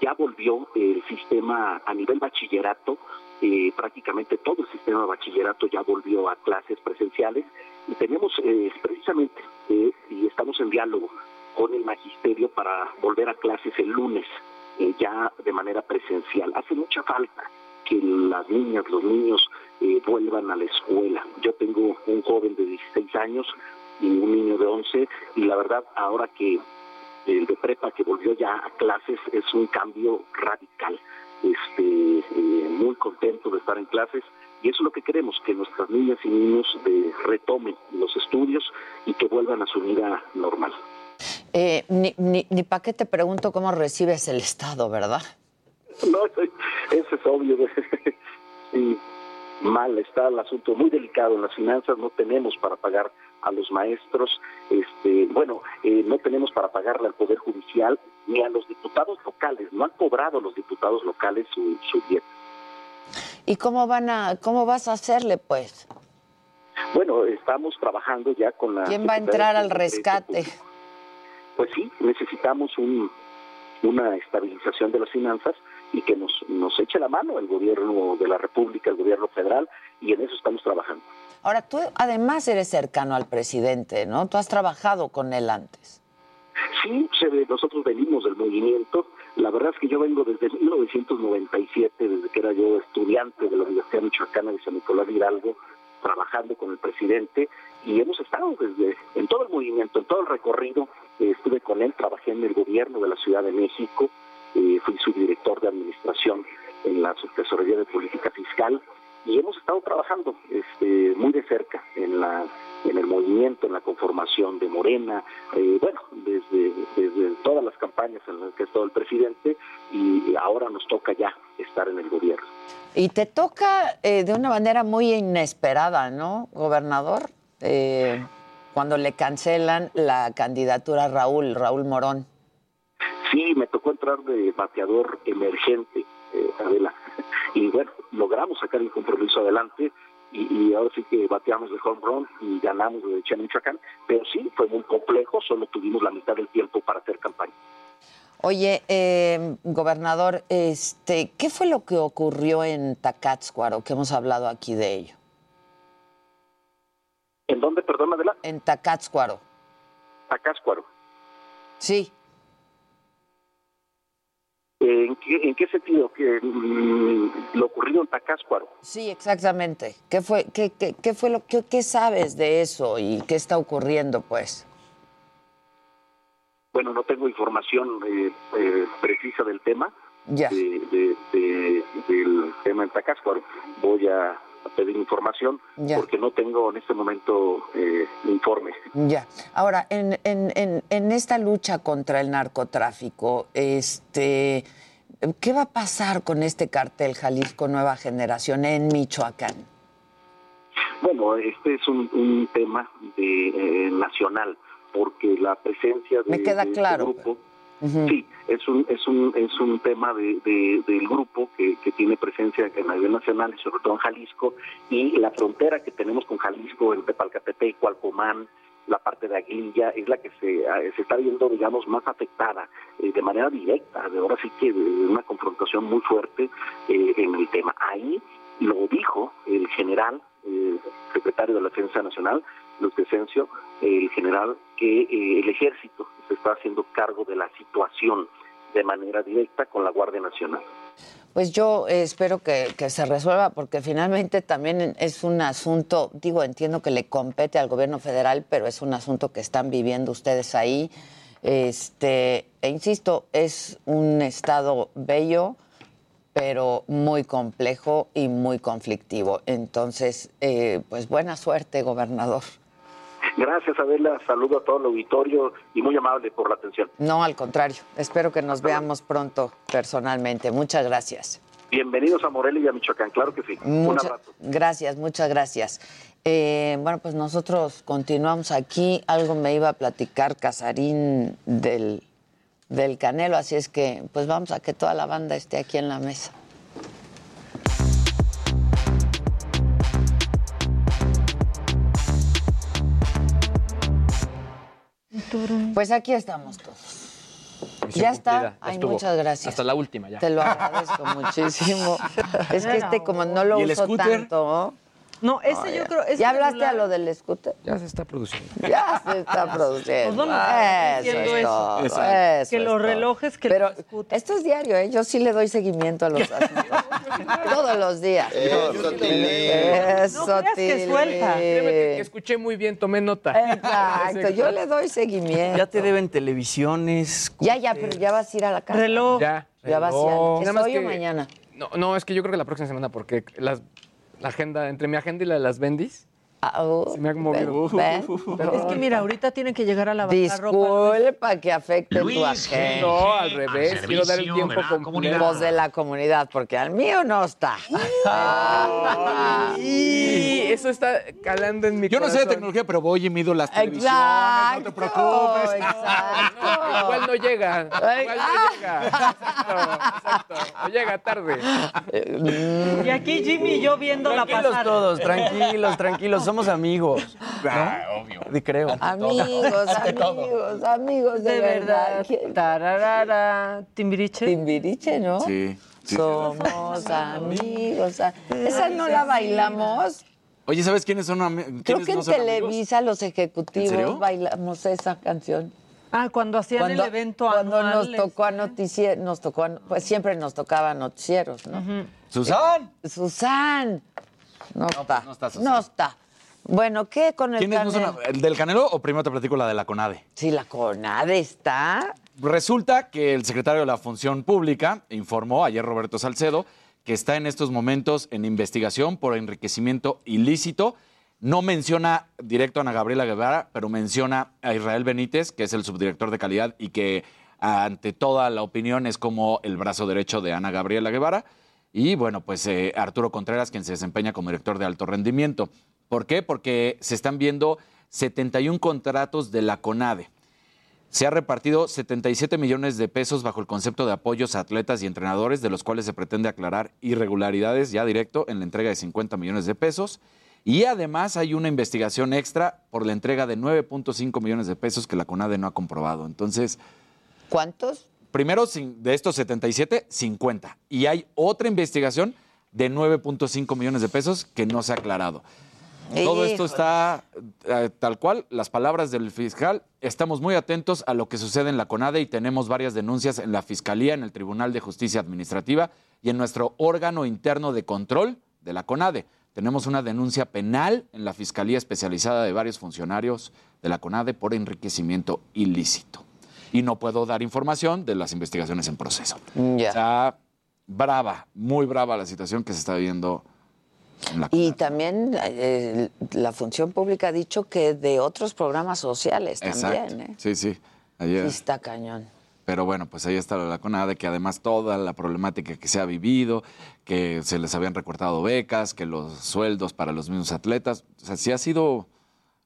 Ya volvió el sistema a nivel bachillerato, eh, prácticamente todo el sistema de bachillerato ya volvió a clases presenciales y tenemos eh, precisamente, y estamos en diálogo con el magisterio para volver a clases el lunes, ya de manera presencial. Hace mucha falta que las niñas, los niños eh, vuelvan a la escuela. Yo tengo un joven de 16 años y un niño de 11 y la verdad ahora que el de prepa que volvió ya a clases es un cambio radical. Este, eh, muy contento de estar en clases y eso es lo que queremos, que nuestras niñas y niños de, retomen los estudios y que vuelvan a su vida normal. Eh, ni, ni, ni para qué te pregunto cómo recibes el Estado, ¿verdad? No, eso es obvio. <laughs> sí, mal está el asunto, muy delicado en las finanzas, no tenemos para pagar a los maestros, este, bueno, eh, no tenemos para pagarle al Poder Judicial ni a los diputados locales, no han cobrado los diputados locales su, su dieta. ¿Y cómo van a, cómo vas a hacerle, pues? Bueno, estamos trabajando ya con la... ¿Quién va a entrar al rescate? Pues sí, necesitamos un, una estabilización de las finanzas y que nos, nos eche la mano el gobierno de la República, el gobierno federal, y en eso estamos trabajando. Ahora, tú además eres cercano al presidente, ¿no? Tú has trabajado con él antes. Sí, nosotros venimos del movimiento. La verdad es que yo vengo desde 1997, desde que era yo estudiante de la Universidad Michoacana de San Nicolás de Hidalgo, trabajando con el presidente y hemos estado desde en todo el movimiento, en todo el recorrido. Estuve con él, trabajé en el gobierno de la Ciudad de México, eh, fui subdirector de administración en la Subtesorería de Política Fiscal y hemos estado trabajando este, muy de cerca en la en el movimiento, en la conformación de Morena, eh, bueno, desde, desde todas las campañas en las que ha estado el presidente y ahora nos toca ya estar en el gobierno. Y te toca eh, de una manera muy inesperada, ¿no, gobernador? Eh, cuando le cancelan la candidatura a Raúl, Raúl Morón. Sí, me tocó entrar de bateador emergente, eh, Adela. <laughs> Y bueno, logramos sacar el compromiso adelante y, ahora sí que bateamos de home run y ganamos de Chen Michoacán. Pero sí, fue muy complejo, solo tuvimos la mitad del tiempo para hacer campaña. Oye, eh, gobernador, este, ¿qué fue lo que ocurrió en Tacátzcuaro, que hemos hablado aquí de ello? ¿En dónde, perdón, Adela? En Tacátzcuaro. Tacátzcuaro. Sí. ¿En qué, sentido? que mm, ¿Lo ocurrido en Tacáscuaro? Sí, exactamente. ¿Qué fue, qué, qué, fue lo que qué sabes de eso y qué está ocurriendo, pues? Bueno, no tengo información eh, eh, precisa del tema, ya. De, del tema en Tacáscuaro. Voy a pedir información porque no tengo en este momento eh, informe. Ya. Ahora, en, en, en, esta lucha contra el narcotráfico, este, ¿qué va a pasar con este cartel Jalisco Nueva Generación en Michoacán? Bueno, este es un, tema de, eh, nacional porque la presencia de, Me queda este claro. grupo Sí, es un, es un, es un tema de, del grupo que, que, tiene presencia en nivel nacional y sobre todo en Jalisco, y la frontera que tenemos con Jalisco, el Tepalcatepec, Cualcomán, la parte de Aguilla, es la que se, se está viendo, digamos, más afectada eh, de manera directa, de ahora sí que de una confrontación muy fuerte eh, en el tema. Ahí lo dijo el general, eh, secretario de la Defensa Nacional, Luis Desencio, el general, que eh, el ejército se está haciendo cargo de la situación de manera directa con la Guardia Nacional. Pues yo eh, espero que, se resuelva porque finalmente también es un asunto, digo, entiendo que le compete al gobierno federal, pero es un asunto que están viviendo ustedes ahí. Este, e insisto, es un estado bello, pero muy complejo y muy conflictivo. Entonces, eh, pues buena suerte, gobernador. Gracias, Adela. Saludo a todo el auditorio y muy amable por la atención. No, al contrario. Espero que nos veamos pronto personalmente. Muchas gracias. Bienvenidos a Morelia y a Michoacán, claro que sí. Un Mucha- abrazo. gracias, muchas gracias. Eh, bueno, pues nosotros continuamos aquí. Algo me iba a platicar Casarín del, del Canelo, así es que pues vamos a que toda la banda esté aquí en la mesa. Pues aquí estamos todos. Misión Ya está. cumplida, Ay, estuvo. muchas gracias. Hasta la última ya. Te lo agradezco <laughs> muchísimo. Es que este, como no lo ¿Y el uso scooter? tanto. No, ese yo creo. ese ¿Ya hablaste celular- a lo del scooter? Ya se está produciendo. <laughs> Ya se está produciendo. Nos estamos Eso es eso. todo, eso Que es los todo. relojes, que Pero esto es diario, ¿eh? Yo sí le doy seguimiento a los <laughs> asuntos. Todos los días. Eso, No creas que suelta. Créeme que, que escuché muy bien, tomé nota. Exacto, yo le doy seguimiento. Ya te deben televisiones. Ya, ya, pero ya vas a ir a la casa. Reloj. Ya. Ya vas a ir. reloj. ¿Es hoy o que- mañana? No, no, es que yo creo que la próxima semana, porque las, la agenda, entre mi agenda y la de las bendis, Ah, Se me ha movido. ven, ven. <laughs> Es que mira, ahorita tienen que llegar a la ropa. Disculpa que afecte tu agenda. no, al revés, quiero dar el tiempo completo. Voz de la comunidad, porque al mío no está. <laughs> Y eso está calando en mi Yo no sé de tecnología, pero voy y mido las televisiones, Exacto, no te preocupes. exacto. Igual no llega. Igual ah. no llega. Exacto, exacto. No llega tarde. <laughs> Y aquí Jimmy y yo viendo la Tranquilos pasar. todos, tranquilos, tranquilos. Somos amigos. obvio. ¿no? Creo. Amigos, amigos, amigos, de, De verdad. Tararara. Timbiriche. Timbiriche, ¿no? Sí. sí. Somos amigos. a- Esa no la bailamos. Oye, ¿sabes quiénes son ami- Creo que en amigos? Televisa los ejecutivos bailamos esa canción. Ah, cuando hacían el evento cuando nos tocó a este. noticieros, nos tocó, a- pues siempre nos tocaba noticieros, ¿no? ¡Susan! Susan. No, está. no está Susan. No está. Bueno, ¿qué con el ¿Quiénes no son Canelo? am- ¿El del Canelo o primero te platico la de la CONADE? Sí, la CONADE está. Resulta que el secretario de la Función Pública informó ayer Roberto Salcedo que está en estos momentos en investigación por enriquecimiento ilícito. No menciona directo a Ana Gabriela Guevara, pero menciona a Israel Benítez, que es el subdirector de calidad y que ante toda la opinión es como el brazo derecho de Ana Gabriela Guevara. Y bueno, pues eh, Arturo Contreras, quien se desempeña como director de alto rendimiento. ¿Por qué? Porque se están viendo 71 contratos de la CONADE. Se ha repartido 77 millones de pesos bajo el concepto de apoyos a atletas y entrenadores, de los cuales se pretende aclarar irregularidades ya directo en la entrega de 50 millones de pesos. Y además hay una investigación extra por la entrega de 9.5 millones de pesos que la CONADE no ha comprobado. Entonces, ¿Cuántos? Primero de estos 77, 50. Y hay otra investigación de 9.5 millones de pesos que no se ha aclarado. Todo esto está eh, tal cual, las palabras del fiscal. Estamos muy atentos a lo que sucede en la CONADE y tenemos varias denuncias en la Fiscalía, en el Tribunal de Justicia Administrativa y en nuestro órgano interno de control de la CONADE. Tenemos una denuncia penal en la Fiscalía especializada de varios funcionarios de la CONADE por enriquecimiento ilícito. Y no puedo dar información de las investigaciones en proceso. Ya. Está brava, muy brava la situación que se está viviendo en la Y también eh, la función pública ha dicho que de otros programas sociales Exacto. también, ¿eh? Sí, sí. Sí Ayer. está cañón. Pero bueno, pues ahí está la CONADE, que además toda la problemática que se ha vivido, que se les habían recortado becas, que los sueldos para los mismos atletas. O sea, sí ha sido,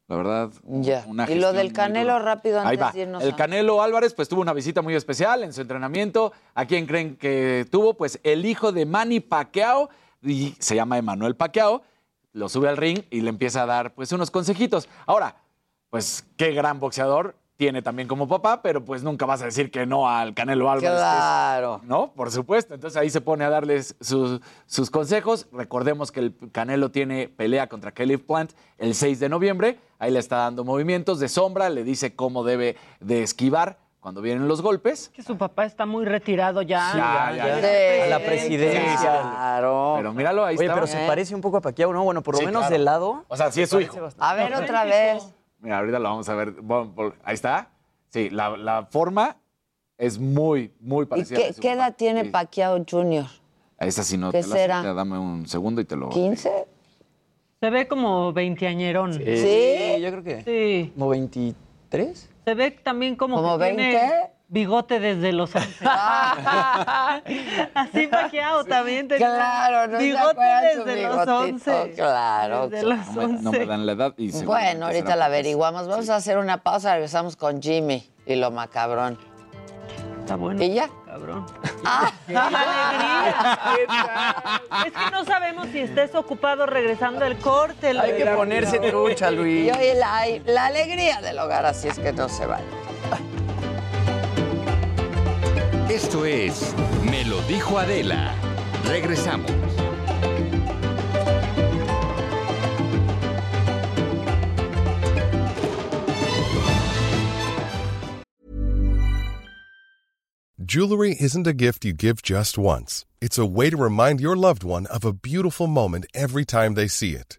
la verdad, Ya. una Y lo del Canelo rápido Ahí antes va. de irnos El a- Canelo Álvarez, pues tuvo una visita muy especial en su entrenamiento. ¿A quién creen que tuvo? Pues el hijo de Manny Pacquiao, y se llama Emanuel Pacquiao, lo sube al ring y le empieza a dar pues unos consejitos. Ahora, pues qué gran boxeador tiene también como papá, pero pues nunca vas a decir que no al Canelo Álvarez. es- Claro. ¿No? Por supuesto. Entonces ahí se pone a darles sus, sus consejos. Recordemos que el Canelo tiene pelea contra Kelly Plant el 6 de noviembre. Ahí le está dando movimientos de sombra, le dice cómo debe de esquivar cuando vienen los golpes. Que su papá está muy retirado ya. Ya, ya, ya. A la presidencia. Claro. Pero míralo, ahí Oye, está. pero se parece un poco a Paquiao, ¿no? Bueno, por lo Sí, menos claro. de lado. O sea, sí es su hijo. A ver otra vez. Mira, ahorita lo vamos a ver. Ahí está. Sí, la, la forma es muy, muy ¿Y parecida. qué, edad papá. tiene Sí. Pacquiao Jr.? Esa sí no ¿Qué te la será? Dame un segundo y te lo... ¿15? Se ve como veinteañerón. Sí, yo creo que. Sí. ¿Como 23? Se ve también como, ¿Como que tiene 20? Bigote desde los 11. <laughs> Así paqueado también. tenía Claro, no Bigote desde los bigotito, 11. claro, Desde claro. los No me, no me 11. dan la edad y Bueno, ahorita la averiguamos. Vamos a hacer una pausa, regresamos con Jimmy y lo macabrón. Está bueno. ¿Y ya? Cabrón. <laughs> Ah, <laughs> ¡Qué alegría! es que no sabemos si estés ocupado regresando del corte. Hay que ponerse trucha, y Luis. hoy la, la alegría del hogar, así es que no se vaya. Esto es Me lo dijo Adela. Regresamos. Jewelry isn't a gift you give just once. It's a way to remind your loved one of a beautiful moment every time they see it.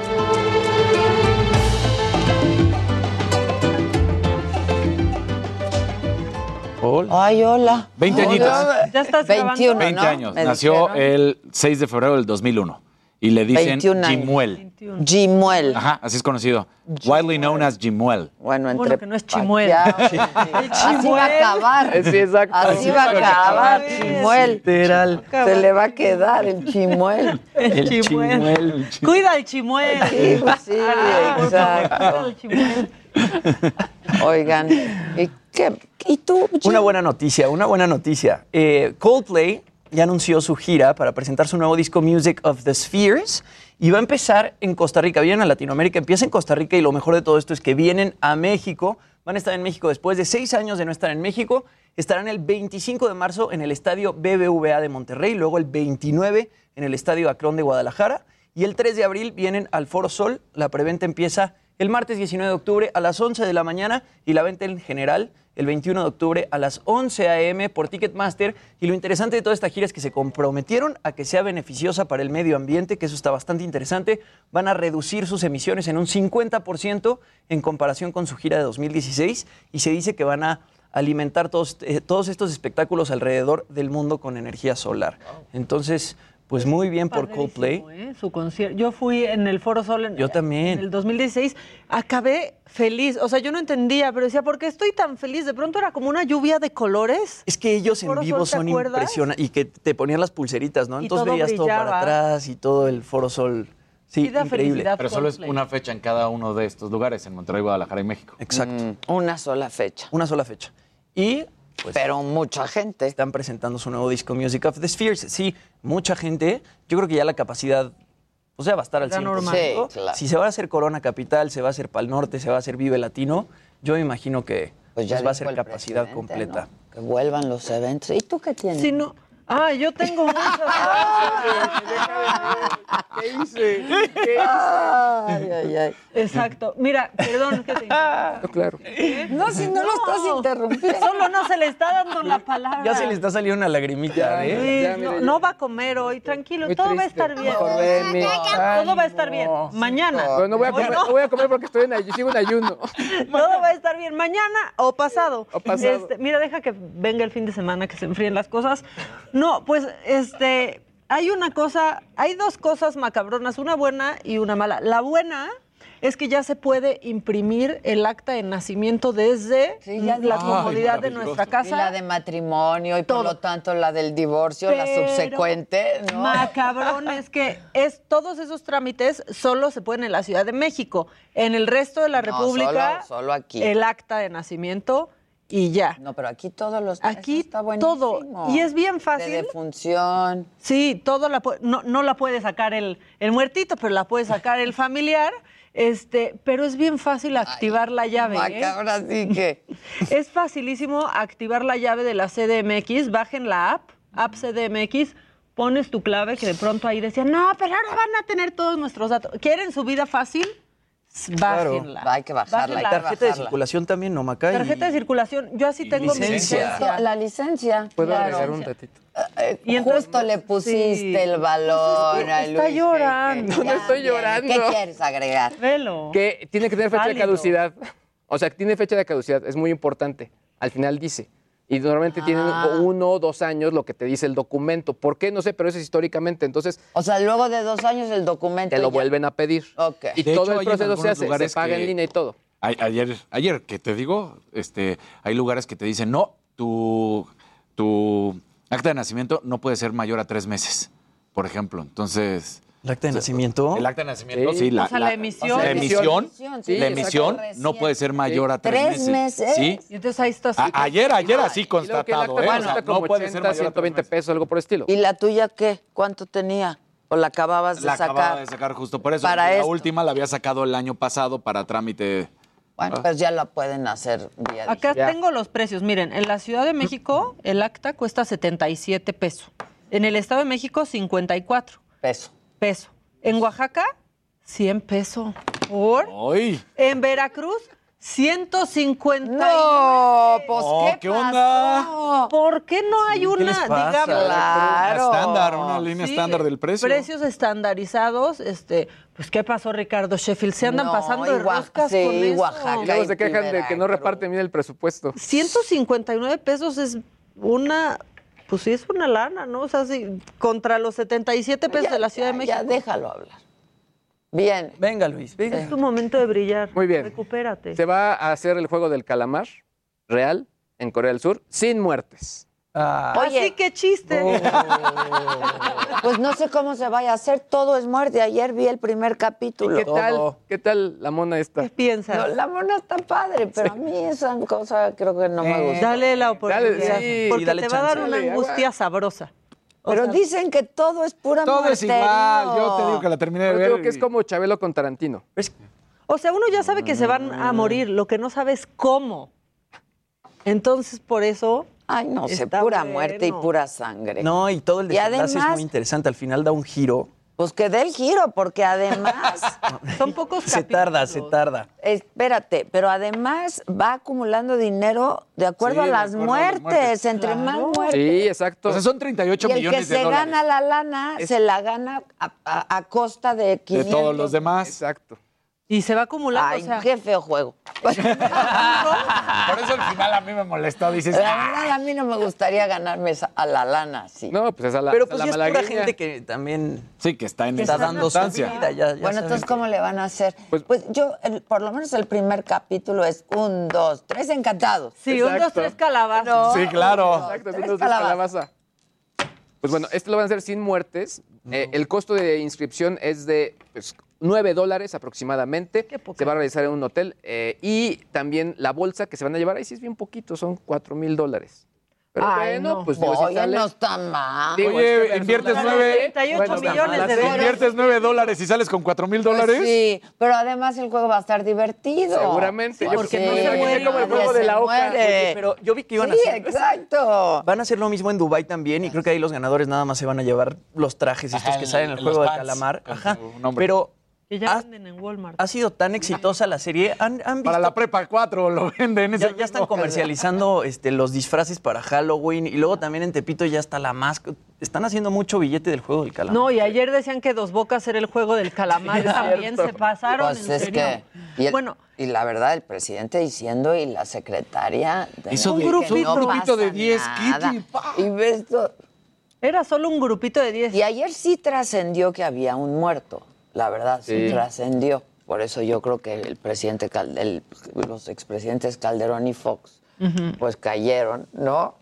Ay, hola. 20 añitos. ¿Ya estás 21, 20 ¿no? años. Me Nació dijeron. el 6 de febrero del 2001. Y le dicen 21 años. Jimuel. Jimuel. Ajá, así es conocido. Widely known as Jimuel. Bueno, entre Bueno, que no es Chimuel. paqueado. <laughs> Así va a acabar. Sí, exacto. Así va a acabar, Chimuel. Literal. Se le va a quedar el Chimuel. El, chimuel. Cuida el chimuel. Sí, pues sí, Cuida exacto. el chimuel. Oigan, ¿y, Una buena noticia, una buena noticia. Eh, Coldplay ya anunció su gira para presentar su nuevo disco Music of the Spheres y va a empezar en Costa Rica. Vienen a Latinoamérica, empieza en Costa Rica y lo mejor de todo esto es que vienen a México. Van a estar en México después de seis años de no estar en México. Estarán el 25 de marzo en el estadio BBVA de Monterrey, luego el 29 en el estadio Acron de Guadalajara y el 3 de abril vienen al Foro Sol. La preventa empieza el martes 19 de octubre a las 11 de la mañana y la venta en general el 21 de octubre a las 11 a.m. por Ticketmaster. Y lo interesante de toda esta gira es que se comprometieron a que sea beneficiosa para el medio ambiente, que eso está bastante interesante. Van a reducir sus emisiones en un 50% en comparación con su gira de 2016 y se dice que van a alimentar todos, eh, todos estos espectáculos alrededor del mundo con energía solar. Entonces, pues muy bien por Coldplay. ¿eh? Su concierto. Yo fui en el Foro Sol en, Yo también. en el 2016. Acabé feliz. O sea, yo no entendía, pero decía, ¿por qué estoy tan feliz? De pronto era como una lluvia de colores. Es que ellos en vivo Sol, ¿te son impresionantes y que te ponían las pulseritas, ¿no? Y Entonces todo veías todo para atrás y todo el Foro Sol. Sí, increíble. Pero solo es una fecha en cada uno de estos lugares, en Monterrey, Guadalajara y México. Exacto. Mm, Una sola fecha. Una sola fecha. Y pues Pero mucha gente. están presentando su nuevo disco Music of the Spheres. Sí, mucha gente. Yo creo que ya la capacidad, o sea, va a estar al Ya 100%. normal. Sí, claro. Si se va a hacer Corona Capital, se va a hacer Pal Norte, se va a hacer Vive Latino, yo me imagino que Pues ya pues, va a ser capacidad completa. ¿no? Que vuelvan los eventos. ¿Y tú qué tienes? Sí, no. Ah, yo tengo muchas <laughs> ¿Qué hice? Ay, ay, ay. Exacto. Mira, perdón que te interrumpa. Claro. No, si no, lo estás interrumpiendo. Solo no se le está dando la palabra. Ya se le está saliendo una lagrimita, ¿eh? No, no va a comer hoy, tranquilo, Muy todo va a estar bien. Todo va a estar bien. Mañana. Pero no voy a comer, no. no voy a comer porque estoy en ayuno, sigo en ayuno. <laughs> Todo va a estar bien. Mañana o pasado. O pasado. Este, mira, deja que venga el fin de semana, que se enfríen las cosas. No, pues, este, hay una cosa, hay dos cosas macabronas, una buena y una mala. La buena es que ya se puede imprimir el acta de nacimiento desde Sí, ya la comodidad de nuestra Y casa. la de matrimonio y por lo tanto la del divorcio, la subsecuente, ¿no? Macabrón es que es todos esos trámites solo se pueden en la Ciudad de México. En el resto de la No, República, solo- solo aquí. el acta de nacimiento y ya. No, pero aquí todos los Aquí está todo. Y es bien fácil. De defunción. Sí, todo la no, no la puede sacar el, el muertito, pero la puede sacar el familiar. Este, pero es bien fácil activar la llave. ¿eh? Macabra, sí que. <laughs> Es facilísimo activar la llave de la CDMX. Bajen la app, app CDMX. pones tu clave, que de pronto ahí decían, no, pero ahora van a tener todos nuestros datos. ¿Quieren su vida fácil? Claro. Bájenla. Hay que bajarla, que Tarjeta de circulación también, no, Maca. y- Tarjeta de circulación, yo así tengo mi licencia. La licencia. Puedo claro. agregar un ratito. Eh, Y entonces, Justo le pusiste sí. el balón Pues es que a está llorando. No estoy llorando. ¿Qué quieres agregar? Velo. Que tiene que tener fecha de caducidad. O sea, que tiene fecha de caducidad. Es muy importante. Al final dice. Y normalmente tienen Ah. uno o dos años lo que te dice el documento. ¿Por qué? No sé, pero eso es históricamente. Entonces, O sea, luego de dos años el documento. te lo ya- vuelven a pedir. Ok. Y De todo hecho, el proceso se hace, se paga que- en línea y todo. A- Ayer, ayer que te digo, este, hay lugares que te dicen, no, tu, tu acta de nacimiento no puede ser mayor a tres meses, por ejemplo. Entonces, ¿El acta de nacimiento? el acta de nacimiento, Sí. sí, la, O sea, la emisión. la La emisión, sí, la emisión no puede ser mayor a tres, ¿Tres meses? Sí. Y entonces ahí está así. A- ayer, ayer así Y luego que el constatado, acta ¿eh? O cuesta sea, como no puede ser 80, mayor a tres 120 meses. pesos, algo por el estilo. ¿Y la tuya qué? ¿Cuánto tenía? ¿O la acababas de La sacar? acababa de sacar justo por eso. Para la esto. última la había sacado el año pasado para trámite. Bueno, pues ya la pueden hacer vía Acá Ya. tengo los precios. Miren, en la Ciudad de México el acta cuesta 77 pesos. En el Estado de México 54 peso. Pesos. En Oaxaca 100 pesos. ¿Por? ¡Ay! En Veracruz 150. No, pues No, ¿qué, ¿qué onda? pasó? ¿Por qué no hay ¿qué una, digamos, Claro. Una estándar, una línea Sí, estándar del precio. Precios estandarizados, este, pues ¿qué pasó, Ricardo Sheffield? Se andan No, pasando de y Oaxaca- roscas sí, con eso. Oaxaca. Y luego se y quejan de que no reparten bien el presupuesto. 159 pesos es una, pues sí es una lana, ¿no? O sea, sí, contra los 77 pesos Ya, de la Ciudad ya, de México. Ya, déjalo hablar. Bien. Venga, Luis, venga. Es tu momento de brillar. Muy bien. Recupérate. Se va a hacer el juego del calamar real en Corea del Sur sin muertes. Ah, Oye. Así que chiste. Oh. <laughs> Pues no sé cómo se vaya a hacer, todo es muerte. Ayer vi el primer ¿Y capítulo. qué tal? Todo. ¿Qué tal la mona esta? ¿Qué piensas? No, la mona está padre, pero a mí esa cosa creo que no me Eh, gusta. Dale la oportunidad. sí, porque dale te va a dar una Dale, angustia sabrosa. O Pero sea, dicen que todo es pura Todo es muerte. igual. Yo te digo que la terminé de Yo ver. creo que es como Chabelo con Tarantino. es- O sea, uno ya sabe que se van a morir, lo que no sabe es cómo. Entonces, por eso. Ay, no sé, pura bueno. muerte y pura sangre. no, y todo el Y desenlace es además- muy interesante. Al final da un giro. Pues que dé el giro, porque además, <laughs> Son pocos Se tarda, se tarda. espérate, pero además va acumulando dinero de acuerdo Sí, a de las acuerdo muertes. muertes. Entre más muertes. Sí, exacto. O sea, son 38 y el millones que de se dólares. gana la lana, se la gana a, a- a costa de de 500. todos los demás. Exacto. Y se va acumulando. Ay, o sea, qué feo juego. <laughs> Por eso al final a mí me molestó. Dices, La "Ah". verdad, a mí no me gustaría ganarme esa- a la lana, sí. No, pues esa la, Pero pues la es pura gente que también Sí, que está en está esa dando su circunstancia. vida. Ya, ya bueno, entonces, que- ¿cómo le van a hacer? Pues, Pues- yo, el- por lo menos el primer capítulo es un, dos, tres encantados. sí, un, dos, Exacto. tres calabazas. No. Sí, claro. Exacto, Tres sí, no es calabazas. calabaza. Pues bueno, este lo van a hacer sin muertes. Eh, el costo de inscripción es de pues, 9 dólares aproximadamente. Qué. Se va a realizar en un hotel. eh, y también la bolsa que se van a llevar, ahí sí es bien poquito, son 4 mil dólares. Pero Ay, bueno, no. pues digo, si Oye, sale- no está mal. Digo, Oye, es que versus inviertes nueve- 38 Bueno, millones de sí. dólares. Inviertes 9 dólares y sales con 4 mil dólares. sí, pero además el juego va a estar divertido. Seguramente. Yo porque creo no se muere, como el juego de la oca. Oye, pero yo vi que iban Sí, a hacer... exacto. Van a hacer lo mismo en Dubai también y creo que ahí los ganadores nada más se van a llevar los trajes estos Ajá, que el- salen en el juego pants calamar. Ajá. Pero Que ya ha, venden en Walmart. ha sido tan exitosa la serie. ¿Han, han Para la prepa 4 lo venden. ya, ese ya están mismo. comercializando <laughs> este, los disfraces para Halloween y luego también en Tepito ya está la máscara. Están haciendo mucho billete del juego del calamar. No, y ayer decían que Dos Bocas era el juego del calamar. Sí, También se pasaron. Pues ¿en es serio? que. Y, el- bueno, y la verdad, el presidente diciendo y la secretaria. de- Eso que de- no un grupito de pasa 10, nada. Kitty, pa. Y ves era solo un grupito de 10. Y ayer sí trascendió que había un muerto. La verdad, sí, trascendió. Por eso yo creo que el presidente, Cal- el- los expresidentes Calderón y Fox, pues cayeron, ¿no?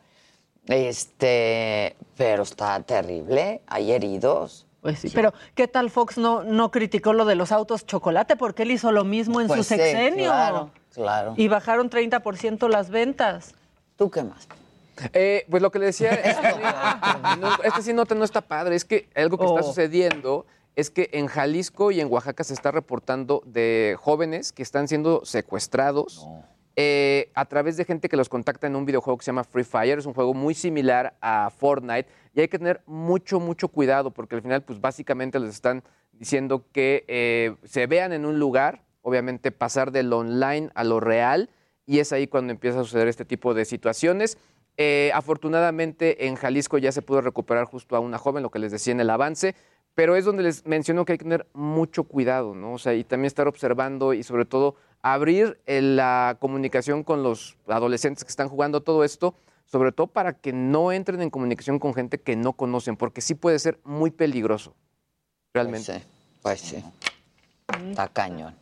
Este, pero está terrible. Hay heridos. Pues sí, pero ¿qué tal Fox no, no criticó lo de los autos chocolate? Porque él hizo lo mismo en Pues su sí, sexenio. claro, claro. Y bajaron 30% las ventas. ¿Tú qué más? Eh, pues lo que le decía, este, <laughs> no, este sí nota no está padre, es que algo que está Oh. sucediendo es que en Jalisco y en Oaxaca se está reportando de jóvenes que están siendo secuestrados eh, a través de gente que los contacta en un videojuego que se llama Free Fire. Es un juego muy similar a Fortnite y hay que tener mucho, mucho cuidado porque al final, pues básicamente les están diciendo que eh, se vean en un lugar, obviamente pasar del online a lo real y es ahí cuando empieza a suceder este tipo de situaciones. Eh, afortunadamente en Jalisco ya se pudo recuperar justo a una joven, lo que les decía en el avance, pero es donde les menciono que hay que tener mucho cuidado, ¿no? O sea, y también estar observando y sobre todo abrir eh, la comunicación con los adolescentes que están jugando todo esto, sobre todo para que no entren en comunicación con gente que no conocen, porque sí puede ser muy peligroso, realmente. Pues sí, está cañón.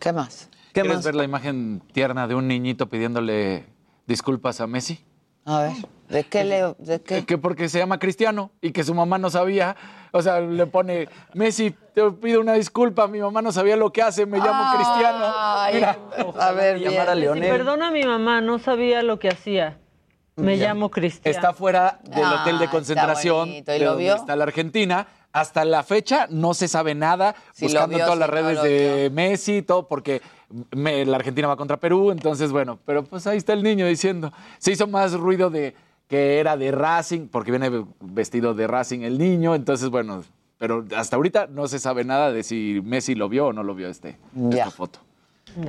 ¿Qué más? ¿Quieres ver la imagen tierna de un niñito pidiéndole disculpas a Messi? A ver, ¿de qué le, de qué? Que porque se llama Cristiano y que su mamá no sabía. O sea, le pone, Messi, te pido una disculpa, mi mamá no sabía lo que hace, me llamo Cristiano. Ay, Mira, a ver, llamar a Leonel. perdona a mi mamá, no sabía lo que hacía. Me llamo Cristian. está fuera del Ah, hotel de está concentración bonito. ¿Y de lo donde vio? está la Argentina. Hasta la fecha no se sabe nada, Si buscando vio, en todas las no redes de Messi, todo, porque me- la Argentina va contra Perú, entonces bueno, pero pues ahí está el niño diciendo. Se hizo más ruido de que era de Racing, porque viene vestido de Racing el niño, entonces bueno, pero hasta ahorita no se sabe nada de si Messi lo vio o no lo vio este, esta foto.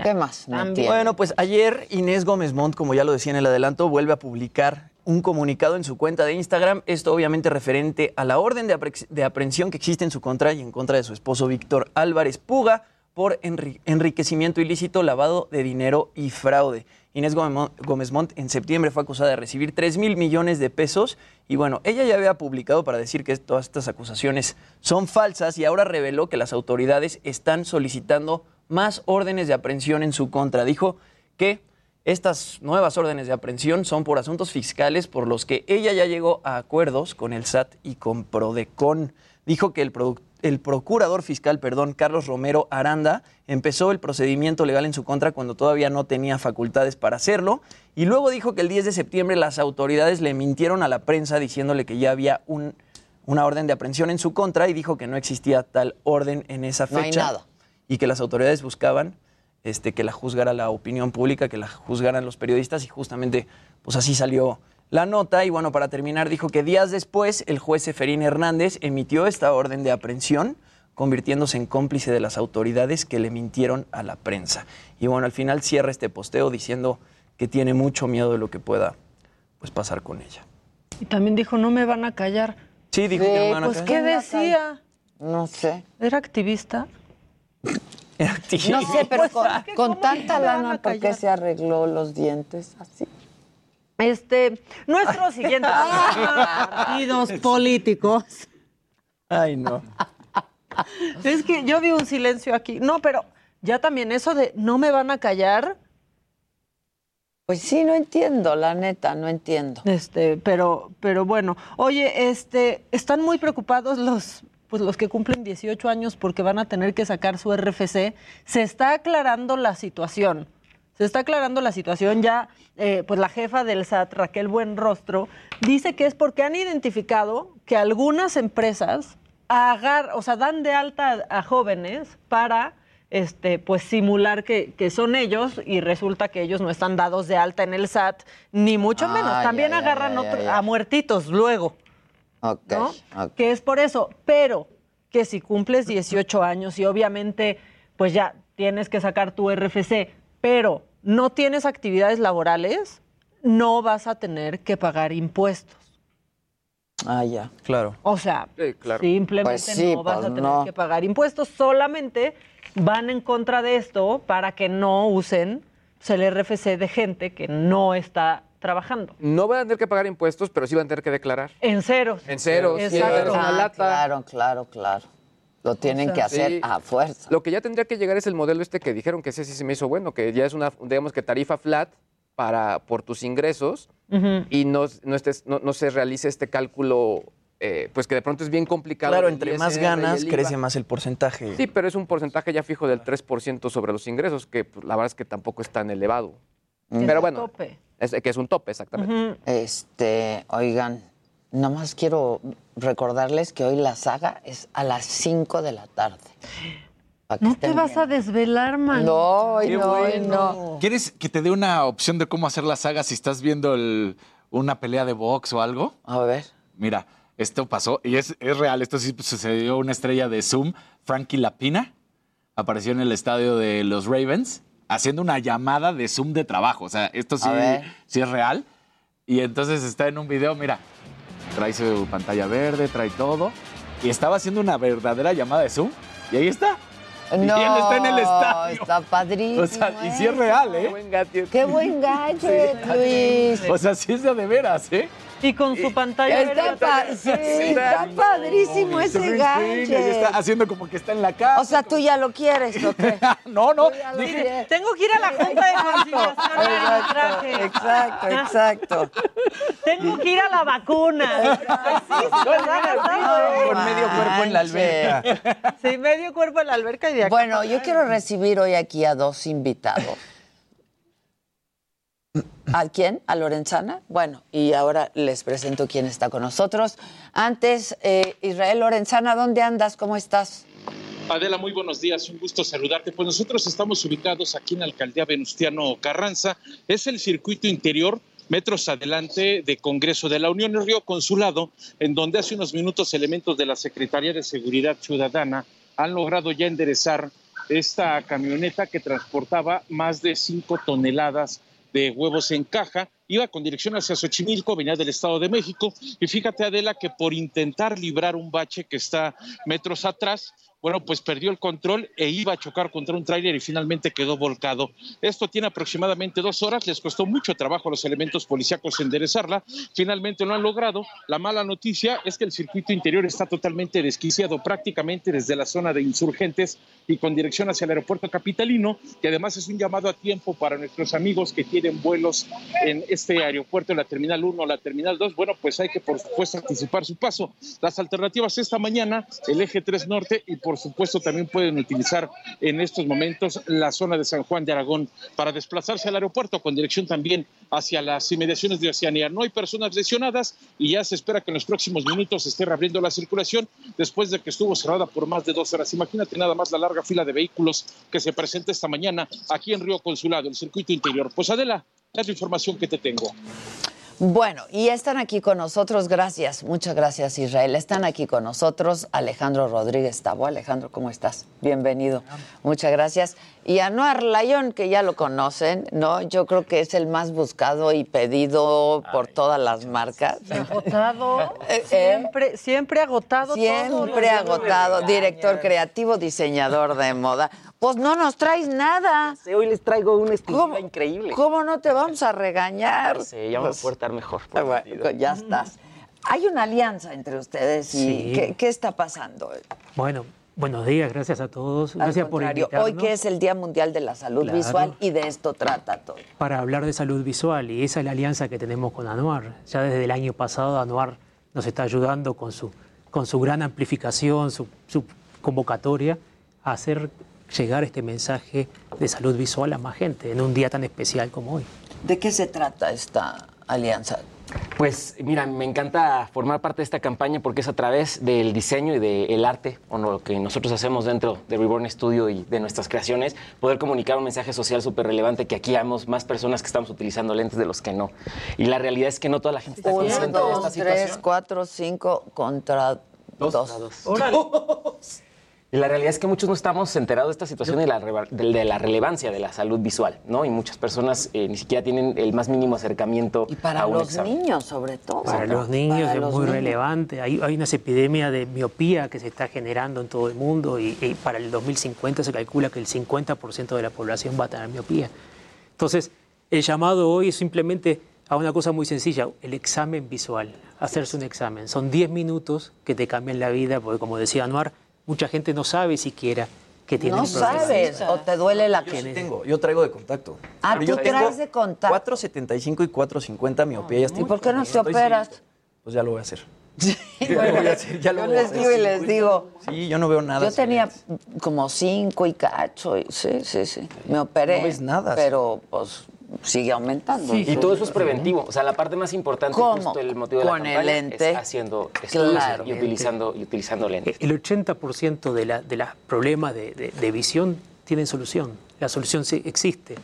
¿Qué más? No. Bueno, pues ayer Inés Gómez Montt, como ya lo decía en el adelanto, vuelve a publicar un comunicado en su cuenta de Instagram. Esto obviamente referente a la orden de, apre- de aprehensión que existe en su contra y en contra de su esposo Víctor Álvarez Puga por enri- enriquecimiento ilícito, lavado de dinero y fraude. Inés Gómez Mon- Gómez Montt en septiembre fue acusada de recibir 3 mil millones de pesos y bueno, ella ya había publicado para decir que todas estas acusaciones son falsas y ahora reveló que las autoridades están solicitando más órdenes de aprehensión en su contra. Dijo que estas nuevas órdenes de aprehensión son por asuntos fiscales por los que ella ya llegó a acuerdos con el SAT y con Prodecon. Dijo que el, produ- el procurador fiscal, perdón, Carlos Romero Aranda, empezó el procedimiento legal en su contra cuando todavía no tenía facultades para hacerlo. Y luego dijo que el 10 de septiembre las autoridades le mintieron a la prensa diciéndole que ya había un- una orden de aprehensión en su contra y dijo que no existía tal orden en esa No hay fecha nada. y que las autoridades buscaban este, que la juzgara la opinión pública, que la juzgaran los periodistas y justamente pues así salió la nota. Y bueno, para terminar, dijo que días después el juez Seferín Hernández emitió esta orden de aprehensión, convirtiéndose en cómplice de las autoridades que le mintieron a la prensa. Y bueno, al final cierra este posteo diciendo que tiene mucho miedo de lo que pueda pues, pasar con ella. Y también dijo, no me van a callar. Sí, dijo Sí, que no van a Pues, callar. ¿qué decía? No sé. ¿Era activista? <laughs> Era activista. No sé, pero <laughs> Pues, con, con ¿cómo tanta me lana, ¿por qué se arregló los dientes así? Este, nuestro siguiente <laughs> partidos políticos. Ay, no. Es que yo vi un silencio aquí. No, pero ya también eso de no me van a callar, Pues sí, no entiendo, la neta, no entiendo. este, pero, pero bueno. Oye, este, están muy preocupados los, pues los que cumplen 18 años porque van a tener que sacar su RFC. Se está aclarando la situación. Se está aclarando la situación ya, eh, pues la jefa del SAT, Raquel Buenrostro, dice que es porque han identificado que algunas empresas agar, o sea, dan de alta a, jóvenes para este, pues simular que, que son ellos y resulta que ellos no están dados de alta en el SAT, ni mucho Ah, menos. También ya, agarran ya, ya, otro- a muertitos luego. Ok, ¿no? ok. Que es por eso, pero que si cumples 18 años y obviamente pues ya tienes que sacar tu RFC, pero no tienes actividades laborales, no vas a tener que pagar impuestos. Ah, ya. Claro. O sea, Sí, claro. simplemente Pues sí, no vas pues a tener no. que pagar impuestos, solamente van en contra de esto para que no usen el RFC de gente que no está trabajando. No van a tener que pagar impuestos, pero sí van a tener que declarar. En ceros. En ceros, sí, Exacto. una Ah, claro, claro, claro. Lo tienen sea, que hacer sí. a fuerza. Lo que ya tendría que llegar es el modelo este que dijeron que ese sí se me hizo bueno, que ya es una, digamos que tarifa flat para, por tus ingresos y no, no, estés- no, no se realice este cálculo, eh, pues que de pronto es bien complicado. Claro, entre más ganas, crece más el porcentaje. Sí, pero es un porcentaje ya fijo del 3% sobre los ingresos, que pues, la verdad es que tampoco es tan elevado. Es Pero bueno, tope. es, que es un tope, exactamente. Este, oigan, nomás quiero recordarles que hoy la saga es a las 5 de la tarde. No te vas a desvelar, man. No, Qué no, bueno. no. ¿Quieres que te dé una opción de cómo hacer la saga si estás viendo el- una pelea de box o algo? A ver. Mira, esto pasó y es, es real. Esto sí sucedió. Una estrella de Zoom, Frankie Lapina, apareció en el estadio de los Ravens haciendo una llamada de Zoom de trabajo. O sea, esto sí, sí es real. Y entonces está en un video, mira, trae su pantalla verde, trae todo. Y estaba haciendo una verdadera llamada de Zoom. Y ahí está. y él está en el estadio. Está padrísimo. <laughs> O sea, y sí es real, ¿eh? Qué buen gadget, Luis. O sea, sí es de, de veras, ¿eh? Y con su pantalla Está, verde pa- sí, está padrísimo ese ahí está haciendo como que está en la casa. O sea, tú ya lo quieres, ¿o qué? <laughs> no, no. dije-. Tengo que ir a la junta de conciliación y arbitraje. Exacto, exacto. Tengo que ir a la vacuna. <laughs> Sí, sí, ¿verdad? Con medio cuerpo en la alberca. Sí, medio cuerpo en la alberca y de aquí. Bueno, yo quiero recibir hoy aquí a dos invitados. ¿A quién? ¿A Lorenzana? Bueno, y ahora les presento quién está con nosotros. Antes, eh, Israel Lorenzana, ¿dónde andas? ¿Cómo estás? Adela, muy buenos días, un gusto saludarte. Pues nosotros estamos ubicados aquí en la alcaldía Venustiano Carranza. Es el circuito interior, metros adelante de Congreso de la Unión Río Consulado, en donde hace unos minutos elementos de la Secretaría de Seguridad Ciudadana han logrado ya enderezar esta camioneta que transportaba más de cinco toneladas de huevos en caja. Iba con dirección hacia Xochimilco, venía del Estado de México. Y fíjate, Adela, que por intentar librar un bache que está metros atrás, bueno, pues perdió el control e iba a chocar contra un tráiler y finalmente quedó volcado. Esto tiene aproximadamente dos horas, les costó mucho trabajo a los elementos policíacos enderezarla, finalmente lo han logrado. La mala noticia es que el circuito interior está totalmente desquiciado prácticamente desde la zona de insurgentes y con dirección hacia el aeropuerto capitalino, que además es un llamado a tiempo para nuestros amigos que tienen vuelos en este aeropuerto, la terminal 1 o la terminal 2. Bueno, pues hay que por supuesto anticipar su paso. Las alternativas esta mañana, el eje 3 norte y por supuesto también pueden utilizar en estos momentos la zona de San Juan de Aragón para desplazarse al aeropuerto con dirección también hacia las inmediaciones de Oceanía. No hay personas lesionadas y ya se espera que en los próximos minutos se esté reabriendo la circulación después de que estuvo cerrada por más de dos horas. Imagínate nada más la larga fila de vehículos que se presenta esta mañana aquí en Río Consulado, el circuito interior. Pues Adela, es la información que te tengo. Bueno, y están aquí con nosotros, gracias, muchas gracias Israel. Están aquí con nosotros Alejandro Rodríguez Tabo. Alejandro, ¿cómo estás? Bienvenido, muchas gracias. Y Anuar Layón, que ya lo conocen, ¿no? Yo creo que es el más buscado y pedido por todas las marcas. Agotado. <laughs> Eh, eh. Siempre, siempre agotado. Siempre agotado, director creativo, diseñador de moda. Pues no nos traes nada. Hoy les traigo una exclusiva ¿Cómo- increíble. ¿Cómo no te vamos a regañar? Sí, ya me voy a Pues, portar mejor. Ah, bueno, ya estás. Hay una alianza entre ustedes y Sí. ¿qué, qué está pasando? Bueno, buenos días, gracias a todos. Al Gracias por invitarnos hoy que es el Día Mundial de la Salud Claro. Visual y de esto trata todo. para hablar de salud visual y esa es la alianza que tenemos con Anuar. Ya desde el año pasado Anuar nos está ayudando con su, con su gran amplificación, su, su convocatoria a hacer llegar este mensaje de salud visual a más gente en un día tan especial como hoy. ¿De qué se trata esta alianza? Pues mira, me encanta formar parte de esta campaña porque es a través del diseño y del arte, o lo que nosotros hacemos dentro de Reborn Studio y de nuestras creaciones, poder comunicar un mensaje social súper relevante que aquí hamos más personas que estamos utilizando lentes de los que no. Y la realidad es que no toda la gente está consciente de esta dos, situación. tres, cuatro, cinco contra dos. Y la realidad es que muchos no estamos enterados de esta situación y de la, de, de la relevancia de la salud visual, ¿no? Y muchas personas eh, ni siquiera tienen el más mínimo acercamiento Para a un los examen. niños, sobre todo. Para ¿no? los niños Para es los muy niños. relevante. Hay, hay una epidemia de miopía que se está generando en todo el mundo y, y para el 2050 se calcula que el 50% de la población va a tener miopía. Entonces, el llamado hoy es simplemente a una cosa muy sencilla, el examen visual, hacerse un examen. Son 10 minutos que te cambian la vida, porque como decía Anuar, mucha gente no sabe siquiera que tiene No sabes, o te duele la Yo sí tengo, yo traigo de contacto. Ah, Pero tú traes de contacto. 475 y 450 miopía. ya estoy- ¿Y por qué no te estoy operas? Pues ya lo voy a hacer. <laughs> Bueno, <laughs> lo voy a hacer, ya lo yo voy a les hacer. digo y les digo. Sí, yo no veo nada. Yo tenía como cinco y cacho. y- sí, sí, sí. Me operé. No ves nada, Pero, pues, sigue aumentando. y todo eso es preventivo. O sea, la parte más importante, ¿Cómo? justo el motivo de Con la el campaña, lente. es haciendo estudios Claro. y, utilizando, y utilizando lentes. El 80% de, la- de los problemas de, de- de visión tienen solución. La solución sí existe.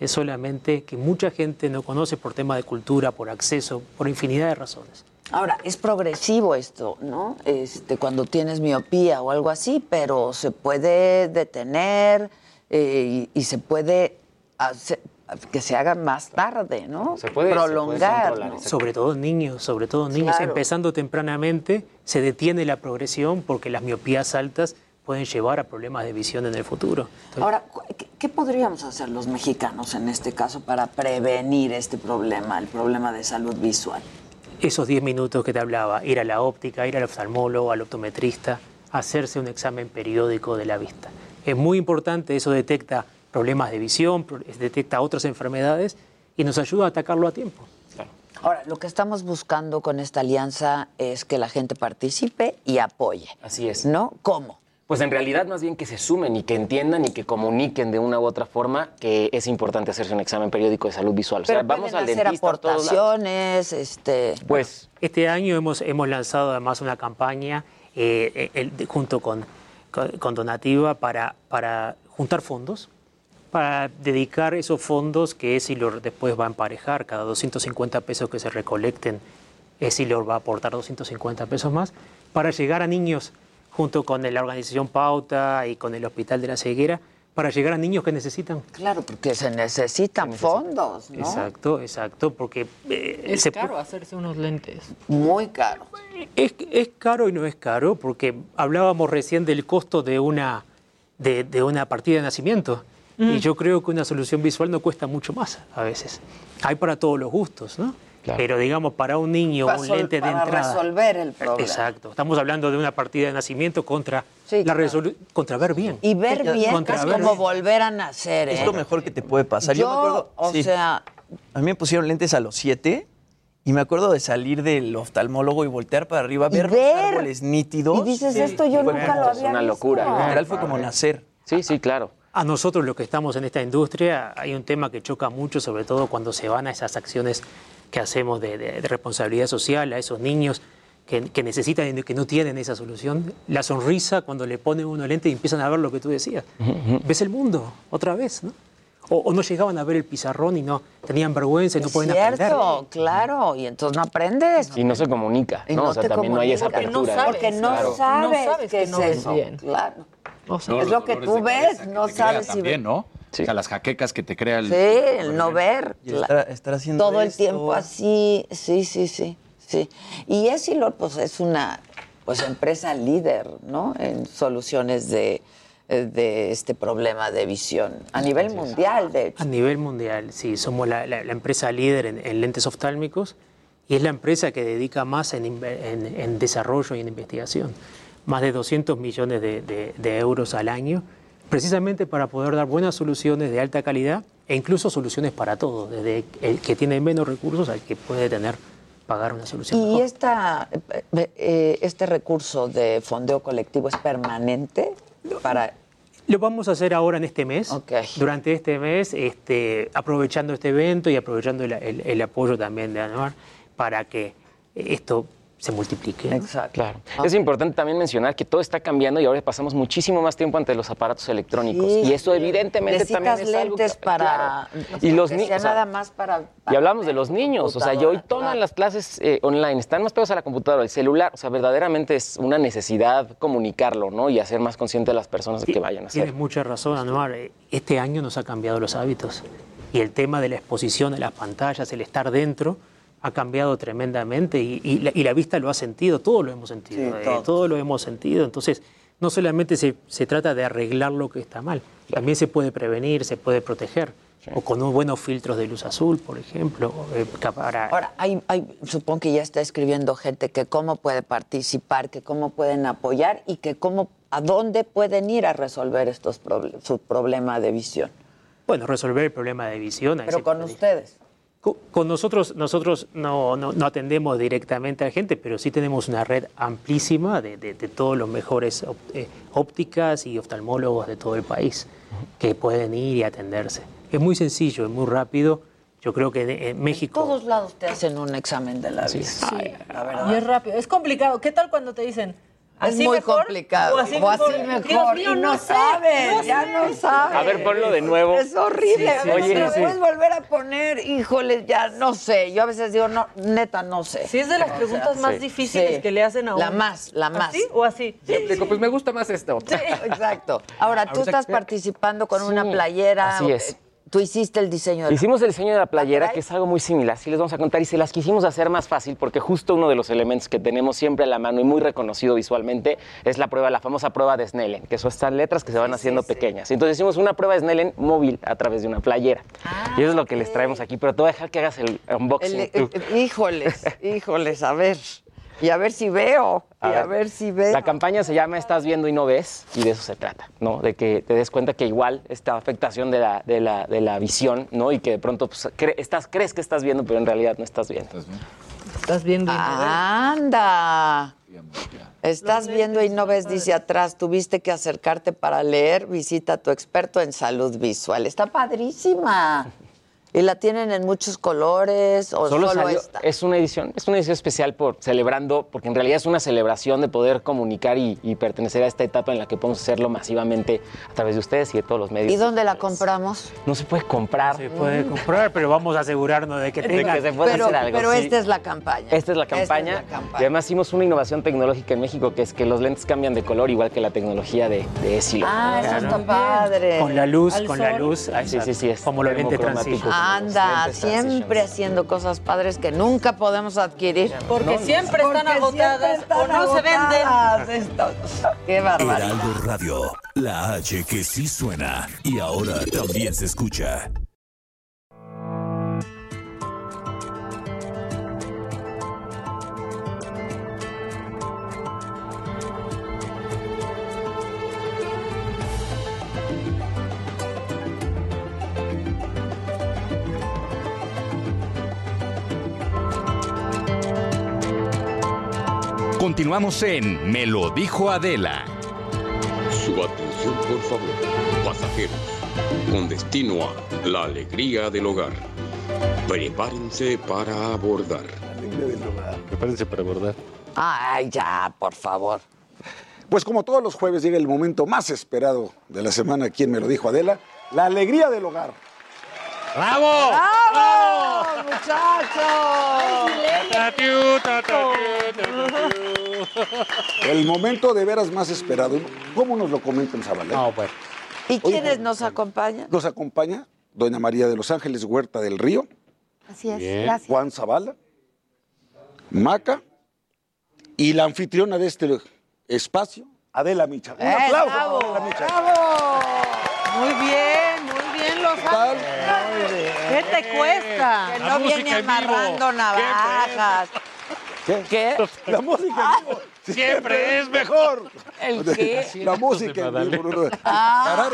Es solamente que mucha gente no conoce por tema de cultura, por acceso, por infinidad de razones. Ahora, es progresivo esto, ¿no? Este, cuando tienes miopía o algo así, pero se puede detener eh, y, y se puede hacer- que se haga más tarde, ¿no? Se puede- se puede prolongar. ¿no? Sobre todo en niños, sobre todo en niños. Claro. Empezando tempranamente, se detiene la progresión porque las miopías altas pueden llevar a problemas de visión en el futuro. Entonces, Ahora, cu- ¿qué, qué podríamos hacer los mexicanos en este caso para prevenir este problema, el problema de salud visual? esos 10 minutos que te hablaba, ir a la óptica, ir al oftalmólogo, al optometrista, hacerse un examen periódico de la vista. Es muy importante, eso detecta problemas de visión, detecta otras enfermedades y nos ayuda a atacarlo a tiempo. Ahora, lo que estamos buscando con esta alianza es que la gente participe y apoye. Así es. ¿No? ¿Cómo? Pues en realidad más bien que se sumen y que entiendan y que comuniquen de una u otra forma que es importante hacerse un examen periódico de salud visual. O sea, Pero vamos al hacer dentista aportaciones, este... Pues Este año hemos, hemos lanzado además una campaña eh, el- de- junto con, con, con Donativa para, para juntar fondos, para dedicar esos fondos que Esilor después va a emparejar, cada 250 pesos que se recolecten, Esilor va a aportar 250 pesos más, para llegar a niños junto con la organización Pauta y con el Hospital de la Ceguera, para llegar a niños que necesitan. Claro, porque se necesitan fondos, ¿no? Exacto, exacto, porque eh, Es se caro hacerse unos lentes. Muy caro. Es, es caro y no es caro, porque hablábamos recién del costo de una, de, de una partida de nacimiento. Y yo creo que una solución visual no cuesta mucho más a veces. Hay para todos los gustos, ¿no? Pero digamos, para un niño, Para un lente de para entrada. resolver el problema. Exacto. Estamos hablando de una partida de nacimiento contra, la resolu- contra ver bien. Y ver bien Contra es ver como bien. volver a nacer, ¿eh? Es lo mejor que te puede pasar. Yo, Yo, me acuerdo, o sí. sea, a mí me pusieron lentes a los 7 y me acuerdo de salir del oftalmólogo y voltear para arriba, Y ver, ver. los árboles nítidos. Y dices, esto yo nunca lo es había una visto. locura. Literal fue como nacer. Sí, sí, claro. A nosotros los que estamos en esta industria hay un tema que choca mucho, sobre todo cuando se van a esas acciones que hacemos de, de- de responsabilidad social a esos niños que, que necesitan y que no tienen esa solución. La sonrisa cuando le ponen uno lente y empiezan a ver lo que tú decías. Ves el mundo otra vez, ¿no? O, o no llegaban a ver el pizarrón y no tenían vergüenza y no es pueden aprender. cierto, claro, y entonces no aprendes. Y no se comunica, Y ¿no? no o sea, también no hay esa apertura. No Porque no Claro. sabes, No sabes qué que es no ves eso. bien. Claro. O sea, es lo que tú ves, no sabes si también, ¿no? O sea, las jaquecas que te crea el... Sí, el no ver. Y estar, estar haciendo Todo el tiempo así, sí, sí, sí, sí. Y Esilor, pues es una pues empresa líder, ¿no? En soluciones de, de este problema de visión a nivel mundial, de hecho. A nivel mundial, sí, somos la, la- la empresa líder en, en lentes oftálmicos y es la empresa que dedica más en, inve- en- en desarrollo y en investigación. Más de 200 millones de, de- de euros al año, precisamente para poder dar buenas soluciones de alta calidad e incluso soluciones para todos, desde el que tiene menos recursos al que puede tener pagar una solución. Y mejor. esta, eh, eh, este recurso de fondeo colectivo es permanente para Lo vamos a hacer ahora en este mes. Durante este mes, este, aprovechando este evento y aprovechando el, el- el apoyo también de ANMAR para que esto se multiplique. ¿no? Exacto. Claro. Es importante también mencionar que todo está cambiando y ahora pasamos muchísimo más tiempo ante los aparatos electrónicos. Sí. y eso evidentemente también necesitas es algo lentes que- para claro. y los niños sea nada más para, y hablamos de los niños, o sea, y hoy toman claro. las clases eh, online, están más pegados a la computadora, el celular, o sea, verdaderamente es una necesidad comunicarlo, ¿no? Y hacer más consciente a las personas de que vayan a hacer. Tienes mucha razón, Anuar. Eh, Este año nos ha cambiado los hábitos. Y el tema de la exposición a las pantallas, el estar dentro, ha cambiado tremendamente y, y la, y la vista lo ha sentido, todo lo hemos sentido, Sí, eh, todo. todo lo hemos sentido. Entonces, no solamente se, se trata de arreglar lo que está mal, también se puede prevenir, se puede proteger. O con unos buenos filtros de luz azul, por ejemplo. eh, para- Ahora, hay, hay, supongo que ya está escribiendo gente que cómo puede participar, que cómo pueden apoyar y que cómo, a dónde pueden ir a resolver estos su problema de visión. Bueno, resolver el problema de visión. Pero con ustedes. Co- Con nosotros, nosotros no, no- no atendemos directamente a la gente, pero sí tenemos una red amplísima de, de- de todos los mejores op- eh, ópticas y oftalmólogos de todo el país que pueden ir y atenderse. Es muy sencillo, es muy rápido. Yo creo que en, en México... Todos lados te hacen un examen de la vista. Sí, la verdad. Y es rápido. Es complicado. ¿Qué tal cuando te dicen? Es ¿Así muy mejor? complicado. O así O así mejor. mejor. Dios mío, Y no sé, sabes, ya sé. no sabes. A ver, ponlo de nuevo. Es horrible. Sí, sí, Oye, sí, lo sí. puedes volver a poner, híjole, ya no sé. Yo a veces digo, no, neta, no sé. Sí, es de las O sea, preguntas más sí. difíciles Sí. que le hacen a uno. La más, la más. ¿Así o así? Pues me gusta más esto. Sí, <laughs> exacto. Ahora, tú estás participando con Sí, una playera. así es. Tú hiciste el diseño de Hicimos el diseño de la playera, que es algo muy similar, sí les vamos a contar, y se las quisimos hacer más fácil porque justo uno de los elementos que tenemos siempre a la mano y muy reconocido visualmente es la prueba, la famosa prueba de Snellen, que son estas letras que se van haciendo pequeñas. Entonces hicimos una prueba de Snellen móvil a través de una playera. y eso es lo que les traemos aquí, pero te voy a dejar que hagas el unboxing El- tú. eh, híjoles, <laughs> híjoles, a ver. Y a ver si veo. y a ver si veo. La campaña se llama Estás viendo y no ves, y de eso se trata, ¿no? De que te des cuenta que igual esta afectación de la, de la, de la visión, ¿no? Y que de pronto pues, cre- estás, crees que estás viendo, pero en realidad no estás viendo. Estás viendo. Anda. Estás viendo y no ves, dice atrás, tuviste que acercarte para leer, visita a tu experto en salud visual. Está padrísima. ¿Y la tienen en muchos colores o solo, salió- esta? Es una edición, es una edición especial por celebrando, porque en realidad es una celebración de poder comunicar y, y pertenecer a esta etapa en la que podemos hacerlo masivamente a través de ustedes y de todos los medios. ¿Y dónde la compramos? No se puede comprar. Se puede comprar, pero vamos a asegurarnos de que De tenga... que se pueda Pero, hacer algo. pero sí. esta es la campaña. Esta es la campaña. Esta es la campaña. Y además hicimos una innovación tecnológica en México, que es que los lentes cambian de color, igual que la tecnología de, de. Ah, eso está padre. Con la luz, Al con la luz. ahí Sí, sí, sí, es Como los lentes termocromático. Anda, siempre haciendo cosas padres que nunca podemos adquirir. Porque siempre están agotadas o no se venden. venden. Qué barbaridad. Heraldo Radio, la H que sí suena y ahora también se escucha. Continuamos en Me lo dijo Adela. Su atención, por favor, pasajeros, con destino a la alegría del hogar. Prepárense para abordar. Prepárense para abordar. Ay, ya, por favor. Pues como todos los jueves llega el momento más esperado de la semana, ¿quién me lo dijo Adela? La alegría del hogar. ¡Bravo! ¡Bravo, muchachos! El momento de veras más esperado. ¿Cómo nos lo comentan, Zabaleta? No, bueno. ¿Y quiénes nos acompañan? Nos acompaña Doña María de los Ángeles Huerta del Río, Así es, Bien. gracias. Juan Zavala, Maca y la anfitriona de este espacio, Adela Micha. Un ¡Eh, aplauso bravo! Adela Micha. Bien, muy bien, ¿Qué te cuesta? Que no viene amarrando navajas. ¿Qué? ¿Qué? La música en vivo siempre es mejor. ¿El qué? La música en vivo. Ah,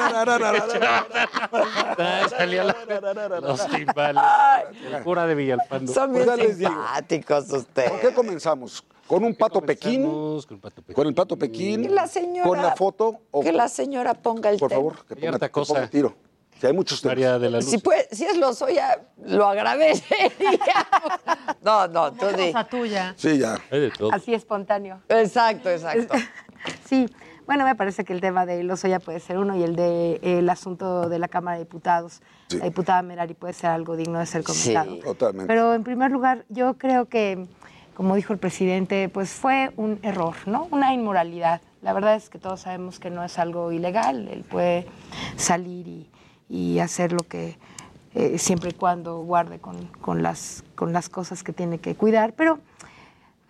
los timbales. Pura de Villalpando. Son bien Pues simpáticos ustedes. ¿Por qué comenzamos? ¿Con un pato pequín? ¿Con el pato pequín? Que la señora- ¿Con la foto? O, Que la señora ponga el por favor, que ponga, cosa. tiro. Si hay muchos temas. María de la Luz. Si, puede- si es Lozoya, lo agradecería. No, no, tú di. Cosa tuya. Sí, ya. Así espontáneo. Exacto, exacto. <laughs> Sí, bueno, me parece que el tema de Lozoya puede ser uno y el de el asunto de la Cámara de Diputados, Sí. la diputada Merari puede ser algo digno de ser comentado. Sí. Totalmente. Pero en primer lugar, yo creo que, como dijo el presidente, pues fue un error, ¿no? Una inmoralidad. La verdad es que todos sabemos que no es algo ilegal. Él puede salir y, y hacer lo que eh, siempre y cuando guarde con, con las, con las cosas que tiene que cuidar. Pero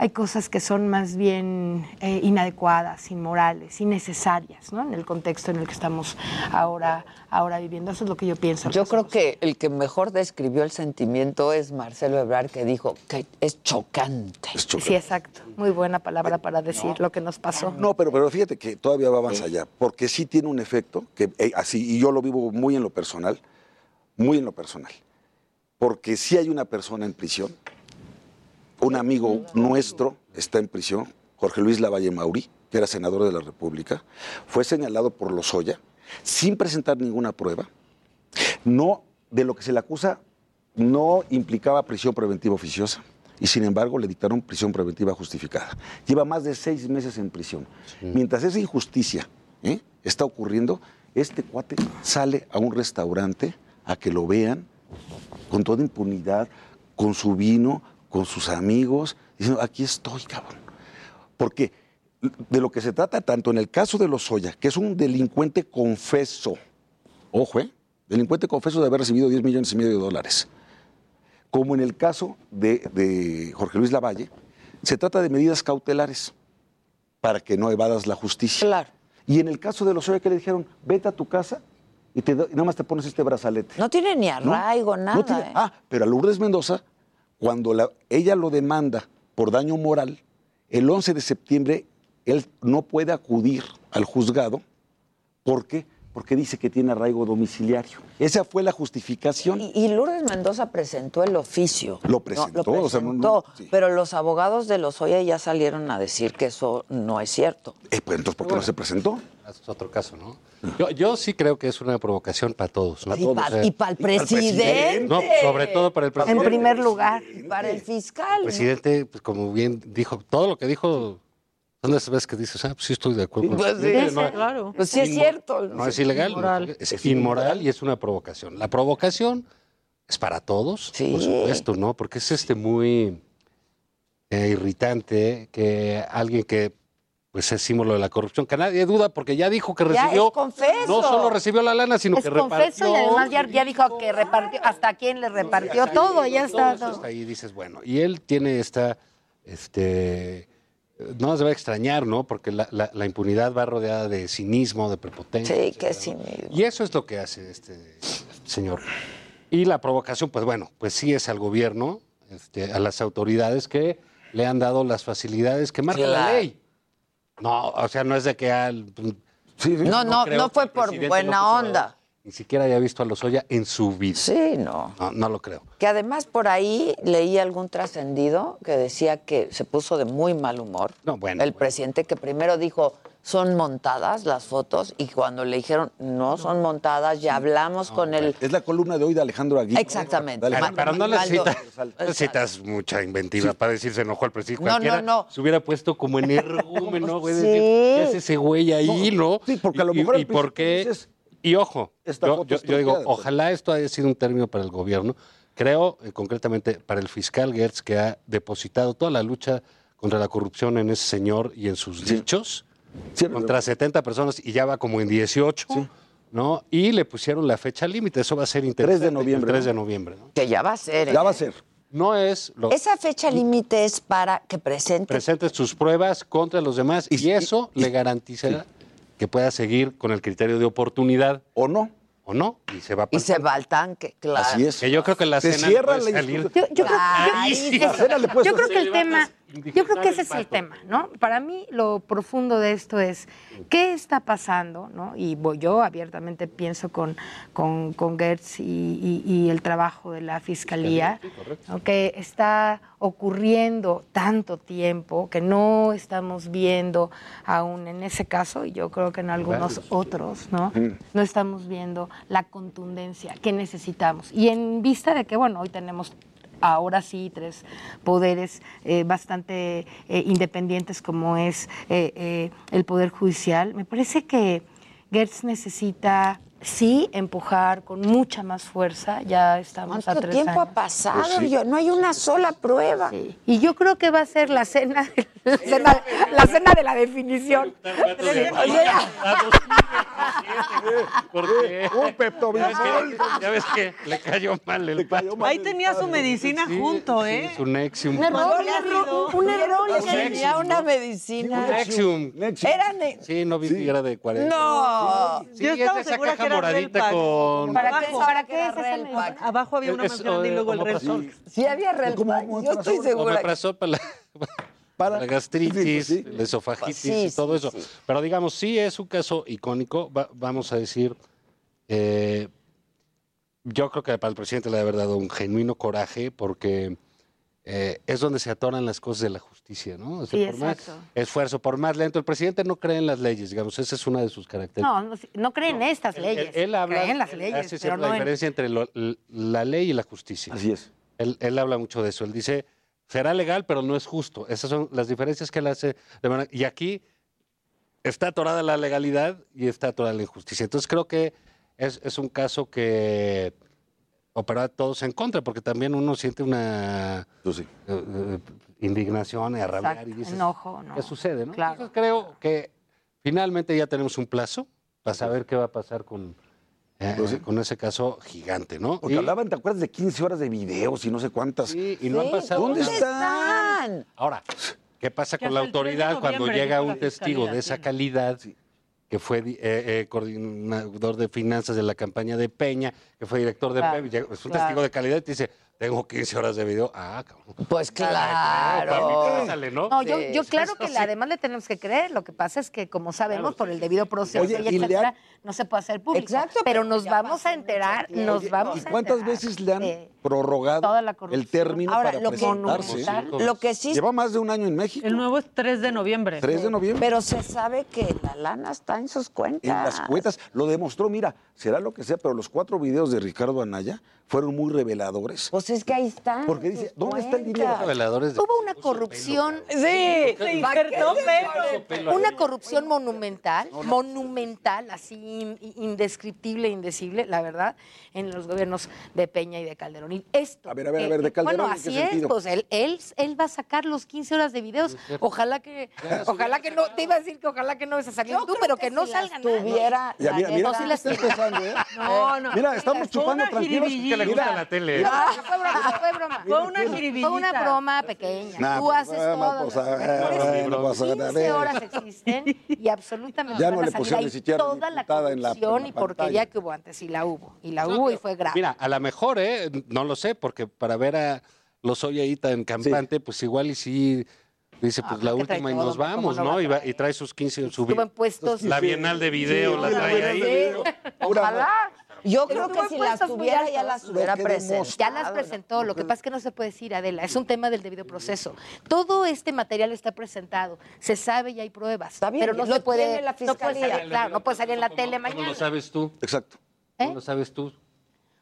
hay cosas que son más bien eh, inadecuadas, inmorales, innecesarias, ¿no? En el contexto en el que estamos ahora, ahora viviendo. Eso es lo que yo pienso. Yo creo que el que mejor describió el sentimiento es Marcelo Ebrard, que dijo que es chocante. Es chocante. Sí, exacto. Muy buena palabra para decir lo que nos pasó. No, pero, pero fíjate que todavía va más allá, porque sí tiene un efecto, que eh, así, y yo lo vivo muy en lo personal, muy en lo personal, porque si hay una persona en prisión, un amigo nuestro está en prisión, Jorge Luis Lavalle Mauri, que era senador de la República, fue señalado por Lozoya sin presentar ninguna prueba, no de lo que se le acusa no implicaba prisión preventiva oficiosa y sin embargo le dictaron prisión preventiva justificada. Lleva más de seis meses en prisión. Mientras esa injusticia ¿eh? está ocurriendo, este cuate sale a un restaurante a que lo vean con toda impunidad, con su vino, con sus amigos, diciendo, aquí estoy, cabrón. Porque de lo que se trata tanto en el caso de Lozoya, que es un delincuente confeso, ojo, ¿eh? delincuente confeso de haber recibido 10 millones y medio de dólares, como en el caso de, de Jorge Luis Lavalle, se trata de medidas cautelares para que no evadas la justicia. Claro. Y en el caso de Lozoya, que le dijeron, vete a tu casa y, te, y nada más te pones este brazalete. No tiene ni arraigo, No nada. tiene- ¿eh? Ah, pero a Lourdes Mendoza, cuando la- ella lo demanda por daño moral, el 11 de septiembre él no puede acudir al juzgado. ¿Por qué? Porque dice que tiene arraigo domiciliario. Esa fue la justificación. Y, y Lourdes Mendoza presentó el oficio. Lo presentó, No, lo o sea, no- presentó, no- sí. pero los abogados de Lozoya ya salieron a decir que eso no es cierto. Eh, pues entonces, ¿por qué no se presentó? Es otro caso, ¿no? Yo, yo sí creo que es una provocación para todos. ¿no? Y pa- y pa'l presidente. No, sobre todo para el presidente. En primer lugar. Para el fiscal. El presidente, pues, como bien dijo, todo lo que dijo, son esas veces que dices, ah, pues sí estoy de acuerdo. con Pues sí, no- claro. Pues sí es cierto. No es ilegal, Inmoral. es inmoral y es una provocación. La provocación es para todos, por supuesto, ¿no? Porque es este muy eh, irritante que alguien que pues es símbolo de la corrupción, que nadie duda porque ya dijo que Ya recibió, confeso. no solo recibió la lana, sino Es que confeso repartió. y además ya, ya dijo que repartió, hasta quién le repartió todo, ya está Todo eso todo. está ahí, dices, bueno, y él tiene esta, este, no nos va a extrañar, ¿no? Porque la, la- la impunidad va rodeada de cinismo, de prepotencia. Sí, que cinismo. Y eso es lo que hace este señor. Y la provocación, pues bueno, pues sí es al gobierno, este, a las autoridades que le han dado las facilidades que marca la ley. No, o sea, no es de que al... No, no, no que fue por buena onda. Ni siquiera haya visto a Lozoya en su vida. Sí, no. No, no lo creo. Que además por ahí leí algún trascendido que decía que se puso de muy mal humor. No, bueno. el presidente que primero dijo son montadas las fotos y cuando le dijeron no son montadas ya hablamos con el Es la columna de hoy de Alejandro Aguirre. Exactamente. Alejandro Pero no Aguirre. necesitas, no necesitas mucha inventiva para decir se enojó el presidente. No, no, Cualquiera no. Se hubiera puesto como energúmeno, <laughs> güey. Sí. decir, ¿Qué hace ese güey ahí, no? Sí, porque a lo mejor y, al y por qué- Y ojo, Esta yo, foto yo- yo digo, estropeada, pues. ojalá esto haya sido un término para el gobierno. Creo, eh, concretamente, para el fiscal Gertz, que ha depositado toda la lucha contra la corrupción en ese señor y en sus dichos, contra 70 personas y ya va como en 18, ¿no? Y le pusieron la fecha límite, eso va a ser interesante. de noviembre, el 3 ¿no? de noviembre, ¿no? que ya va a ser. Ya ¿eh? va a ser. No es lo Esa fecha límite es para que presente presente sus pruebas contra los demás y, eso le garantizará que pueda seguir con el criterio de oportunidad. O no. O no, y se va a y se va al tanque, claro. Así es. Que yo creo que la Se cena cierra puede la salir. Yo, yo yo- La cena le puedes yo creo que el tema, yo creo que ese es el tema, ¿no? Para mí lo profundo de esto es qué está pasando, ¿no? Y voy- yo abiertamente pienso con, con, con Gertz y, y- y el trabajo de la fiscalía, ¿no? que está ocurriendo tanto tiempo que no estamos viendo aún en ese caso y yo creo que en algunos otros, ¿no? No estamos viendo la contundencia que necesitamos. Y en vista de que, bueno, hoy tenemos ahora sí tres poderes eh, bastante eh, independientes como es eh, eh, el Poder Judicial, me parece que Gertz necesita sí empujar con mucha más fuerza, ya estamos a ¿Cuánto tres tiempo años. ha pasado? Yo- no hay una sola prueba. Y yo creo que va a ser la cena, la cena, la cena de la definición. <laughs> Un Pepto-Bismol. ya ves que le cayó mal el pato. Ahí tenía su medicina junto, ¿eh? Su Nexium. Un error, un error, tenía una medicina. Nexium. Era Sí, no vi era de 40. No. Sí, Yo es estaba de segura que una moradita con... ¿Para qué, ¿Para qué es esa mesa? Abajo había una más grande y eh, luego el Repsol. Sí había Relpac, yo estoy segura. <laughs> para para la gastritis, sí, la esofagitis y todo eso. Pero digamos, sí es un caso icónico, vamos a decir, eh, yo creo que para el presidente le ha dado un genuino coraje porque eh, es donde se atoran las cosas de la justicia por. Más esfuerzo, por más lento. El presidente no cree en las leyes, digamos, esa es una de sus características. No, no, cree en estas leyes. Él, habla, en las leyes, hace la diferencia entre la ley y la justicia. Así es. él habla mucho de eso. Él dice, será legal, pero no es justo. Esas son las diferencias que él hace. De manera... Y aquí está atorada la legalidad y está atorada la injusticia. Entonces creo que es, un caso que opera todos en contra, porque también uno siente una... Sí. Eh, eh, indignación y a rabiar y dices, Enojo, no. ¿qué sucede? No? Claro. Entonces creo que finalmente ya tenemos un plazo para saber qué va a pasar con, eh, pues con ese caso gigante, ¿no? Porque hablaban, ¿te acuerdas de 15 horas de videos y no sé cuántas? Sí, y no han pasado. ¿Dónde están? Ahora, ¿qué pasa con la autoridad cuando llega un testigo de esa calidad? Que fue eh, eh, coordinador de finanzas de la campaña de Peña, que fue director de claro, Peña, es un testigo de calidad y te dice, tengo 15 horas de video. Ah, cabrón. Pues claro. ¿no? no, yo, yo claro que le, además le tenemos que creer. Lo que pasa es que, como sabemos, por el debido proceso, Oye, y etcétera, le no se puede hacer público. Exacto, pero nos vamos a enterar, nos vamos a ¿Y cuántas veces le han prorrogado el término Ahora, para lo presentarse? Que, lo que sí Lleva más de un año en México. El nuevo es 3 de noviembre. 3 de noviembre. Pero se sabe que la lana está en sus cuentas. En las cuentas. Lo demostró, mira, será lo que sea, pero los cuatro videos de Ricardo Anaya fueron muy reveladores. Pues es que ahí están. Porque dice, ¿dónde está el dinero? Reveladores. Hubo una corrupción. Sí, se pelo. Una corrupción monumental, monumental, así indescriptible, indecible, la verdad, en los gobiernos de Peña y de Calderón. Y esto, a ver, a ver, a ver, de Calderón. Bueno, así es, sentido? pues él, él, él, va a sacar los 15 horas de videos. Ojalá que, ojalá que no, te iba a decir que ojalá que no salgan tú, pero que, no si salgan. Tuviera, ya, no, si las pensando. No, no. Mira, estamos chupando tranquilos que le gusta la tele. fue broma, fue broma. Fue una jiribillita. Fue una broma pequeña. Tú haces todo. No 15 horas existen y absolutamente ya no le pusieron ni siquiera toda la portada en la, en la y porquería que hubo antes, y la hubo, y la hubo y fue grave. Mira, a lo mejor, ¿eh? no lo sé, porque para ver a los Oyeita en Campante, sí. pues igual y sí... Dice, pues ah, la última y nos vamos, ¿no? no trae. Y, trae sus 15 en su puestos. La Bienal de Video la trae ahí. Ojalá. Yo creo que si las tuviera, ya las hubiera presentado. Ya las presentó. Lo que pasa es que no se puede decir, Adela. Es un tema del debido mm. proceso. Todo este material está presentado. Se sabe y hay pruebas. Está bien, pero no se puede. La no puede salir, claro, no puede salir en la tele mañana. ¿Cómo lo sabes tú? Exacto. ¿Eh? ¿Cómo lo sabes tú?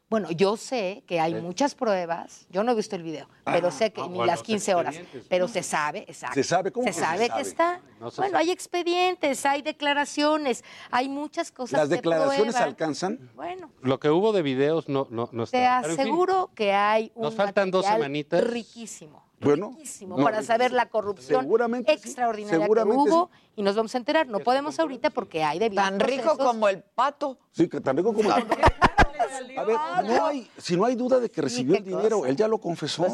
Bueno, yo sé que hay muchas pruebas, yo no he visto el video, ah, pero sé que ah, ni las 15 horas, pero se sabe, exacto. Se sabe cómo se, sabe, se sabe que está. Bueno, hay expedientes, hay declaraciones, hay muchas cosas. ¿Las declaraciones alcanzan? Bueno. Lo que hubo de videos no, no, no está. Te aseguro que hay un nos faltan dos semanitas. riquísimo. Bueno, riquísimo para saber la corrupción seguramente extraordinaria que hubo y nos vamos a enterar. No podemos ahorita porque hay de Tan rico como el pato. Sí, que tan rico como el pato. <laughs> A ver, no hay, si no hay duda de que recibió el dinero, él pues ya lo confesó.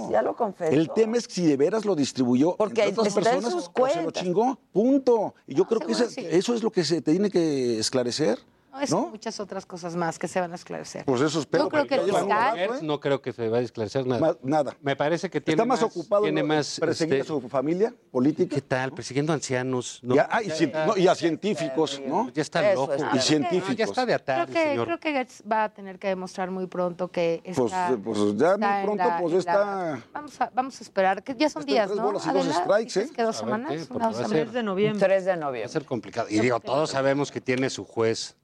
El tema es si de veras lo distribuyó Porque entre otras personas, o se lo chingó, punto. Y yo ah, creo que eso es lo que se tiene que esclarecer. Es muchas otras cosas más que se van a esclarecer. Pues eso espero. Que el fiscal... No creo que se vaya a esclarecer nada. Nada. Me parece que tiene más. ¿Está más, ocupado tiene más, perseguir este, a su familia política? ¿Qué tal? Persiguiendo ancianos. y, a científicos, ¿no? Pues ya está loco. Y científicos. ya está de atar, creo que, señor. Creo que va a tener que demostrar muy pronto que pues, está... Eh, pues, ya muy pronto, la, pues está... Vamos, a, esperar, que ya son días, ¿no? bolas y dos strikes, ¿eh? que dos semanas? 3 de noviembre. 3 de noviembre. Va a ser complicado. Y digo, todos sabemos que tiene su juez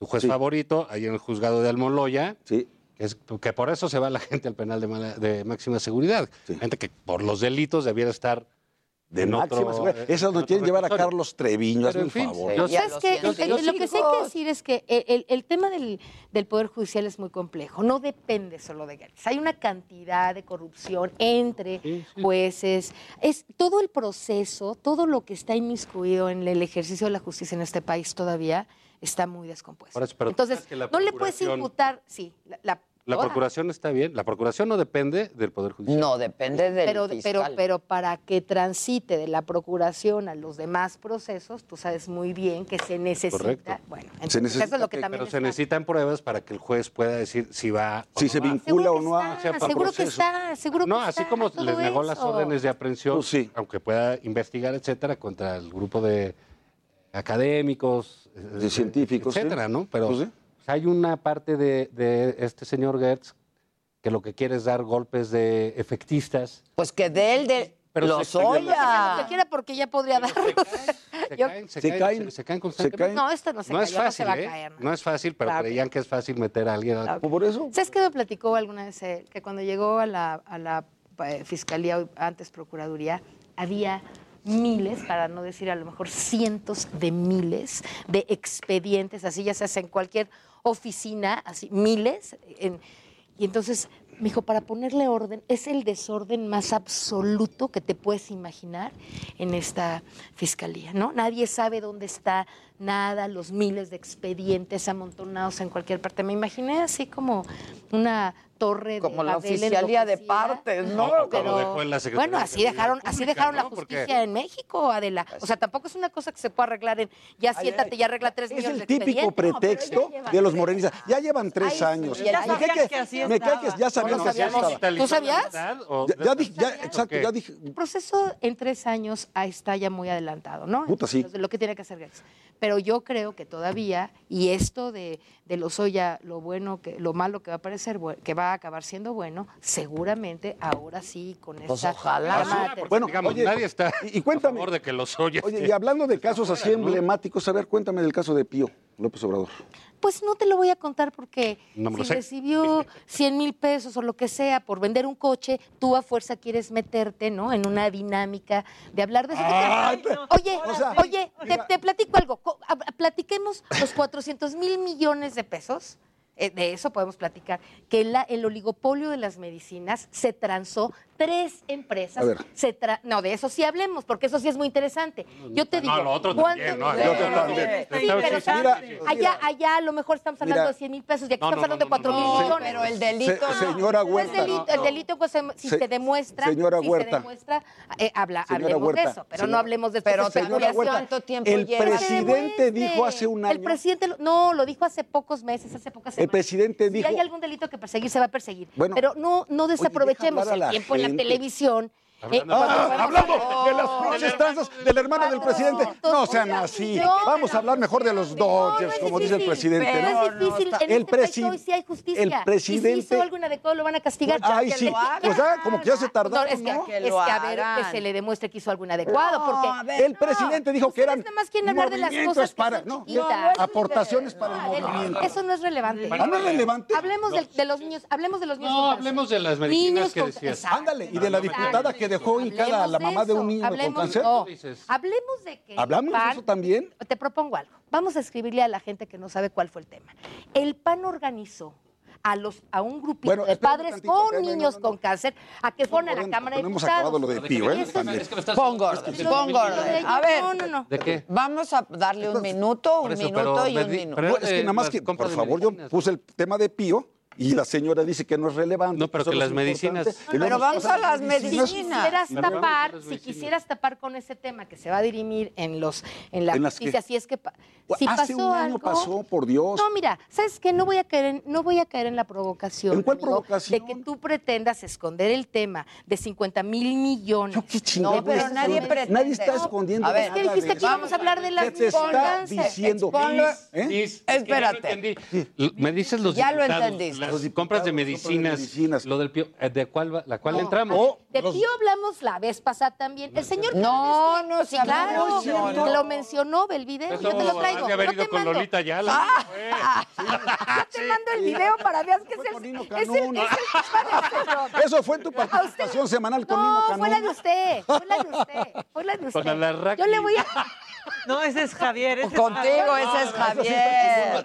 tu juez favorito, ahí en el juzgado de Almoloya. Que, es, que por eso se va la <laughs> gente al penal de, máxima seguridad. Gente que por los delitos debiera estar de en máxima otro, seguridad. Eso lo quieren llevar a Carlos Treviño, hazme un favor. Lo que sí hay que decir es que el, tema del, Poder Judicial es muy complejo, no depende solo de Gales. Hay una cantidad de corrupción entre jueces, es todo el proceso, todo lo que está inmiscuido en el ejercicio de la justicia en este país todavía está muy descompuesto. Entonces, no le puedes imputar, sí, la, procuración está bien. La procuración no depende del Poder Judicial. No, depende del pero, fiscal. Pero, pero para que transite de la procuración a los demás procesos, tú sabes muy bien que se necesita. Bueno, entonces, eso es lo que okay, también. Pero se necesitan pruebas para que el juez pueda decir si va. Si se vincula o no a. Seguro que está, no, así como les negó las órdenes de aprehensión, pues sí. aunque pueda investigar, etcétera, contra el grupo de académicos, eh, científicos, etcétera, ¿no? Pero pues hay una parte de, este señor Gertz que lo que quiere es dar golpes de efectistas. Pues que de él de pero lo soy ya. lo que quiera porque ya podría dar. <laughs> Se caen, se, caen, se, caen, No, esta no se no es fácil, no se va a ¿eh? caer. No. no es fácil, pero creían que es fácil meter a alguien. Claro. Pues ¿Sabes qué me platicó alguna vez? Eh? Que cuando llegó a la, fiscalía, antes procuraduría, había miles, para no decir a lo mejor cientos de miles de expedientes, así ya se hace en cualquier oficina, así miles. En, y entonces me dijo, para ponerle orden, es el desorden más absoluto que te puedes imaginar en esta fiscalía, ¿no? Nadie sabe dónde está nada, los miles de expedientes amontonados en cualquier parte. Me imaginé así como una torre como de la oficialía de partes, ¿no? no pero, dejó en la bueno, así dejaron, así dejaron ¿no? la justicia Porque... en México, Adela. O sea, tampoco es una cosa que se pueda arreglar en ya siéntate, ya arregla tres millones de Es el típico pretexto no, de los morenistas. Ya llevan tres ay, años. Ya me cae que, me cae que ya que así ¿Tú sabías? Ya, dije, ya, exacto, ya dije. El proceso en tres años está ya muy adelantado, ¿no? Puta, sí. Lo que tiene que hacer Grex. Pero yo creo que todavía, y esto de, de lo soya, lo bueno, que, lo malo que va a aparecer, que va a acabar siendo bueno, seguramente ahora sí con pues esta pues ojalá. Ah, bueno, digamos, oye, nadie está y, cuéntame, a favor de que los oyes. Oye, y hablando de casos así emblemáticos, a ver, cuéntame del caso de Pío López Obrador. Pues no te lo voy a contar porque si recibió 100 mil pesos o lo que sea por vender un coche, tú a fuerza quieres meterte, ¿no? En una dinámica de hablar de eso. Ah, oye, oye, te, te platico algo. Platiquemos los 400 mil millones de pesos eh, de eso podemos platicar, que la, el oligopolio de las medicinas se transó tres empresas. A ver. Se tra no, de eso sí hablemos, porque eso sí es muy interesante. Yo te digo. No, lo otro también. Este? Sí, pero allá, allá a lo mejor estamos hablando de 100 mil pesos y aquí estamos hablando de 4 mil millones. pero el delito. Señora Huerta. El delito, pues, em, si se, demuestra. Señora Huerta. Eh, habla, hablemos de eso, pero no hablemos de Pero señora Huerta, ¿cuánto tiempo El presidente dijo hace un año. El presidente, no, lo dijo hace pocos meses, hace pocas semanas. El presidente dijo. Si hay algún delito que perseguir, se va a perseguir. Pero no, no desaprovechemos el tiempo en la televisión eh, ah, ah, hablando, ah, de las procestanzas de del hermano del presidente. No sean así. Vamos a hablar mejor de los Dodgers, como dice el presidente. No, es difícil. En el este presidente. sí hay justicia. El presidente. si hizo algo inadecuado, lo van a castigar. Pues, ay, sí. Pues ya, como que ya se tardó. es que, a ver, pues, que se le demuestre que hizo algo inadecuado. porque el presidente dijo que eran. Nada más quieren hablar de las cosas. Para, aportaciones para el movimiento. Eso no es relevante. no es relevante. Hablemos de los niños. Hablemos de los niños. No, hablemos de las medicinas que decías. Ándale, y de la diputada que dejó ubicada a la mamá de, un niño hablemos, con cáncer. Hablemos de que. ¿Hablamos de eso también? Te propongo algo. Vamos a escribirle a la gente que no sabe cuál fue el tema. El PAN organizó a los a un grupito de padres con niños con cáncer a que fueron a la Cámara de Diputados. Hemos acabado lo de Pío, ¿eh? Es A ver, no, no, ¿De qué? Vamos a darle un minuto, un minuto y un minuto. Es que nada más que, por favor, yo puse el tema de Pío y la señora dice que no es relevante. No, pero que, las medicinas. Pero vamos a las medicinas. Si quisieras tapar, si quisieras tapar con ese tema que se va a dirimir en los en la en justicia, si es que si Hace pasó un año algo, pasó, por Dios. No, mira, sabes que no voy a caer en, no voy a caer en la provocación. ¿En cuál provocación? De que tú pretendas esconder el tema de 50 mil millones. Yo, qué chingada, no, pero nadie pretende. Nadie está escondiendo. A ver, es que dijiste que íbamos a hablar de las ¿Qué te diciendo? ¿Eh? Espérate. Me dices los ya lo entendiste compras, compras de medicinas. Compras de medicinas. Lo del Pío, eh, ¿de cuál, la cual no, entramos? Oh, de Pío hablamos la vez pasada también. El señor No, no, sí, claro. No, no, no. Lo mencionó Belvideo. Yo te lo traigo. De haber ido yo te con mando. Lolita Ayala. Ah, sí, <laughs> yo te mando el video para veas que es el, es el, es este <laughs> Eso fue en tu participación semanal con Nino Canón. No, fue la de usted. Fue la de usted. Fue la de usted. Yo le voy a no, ese es Javier. Ese Contigo, es ese es Javier.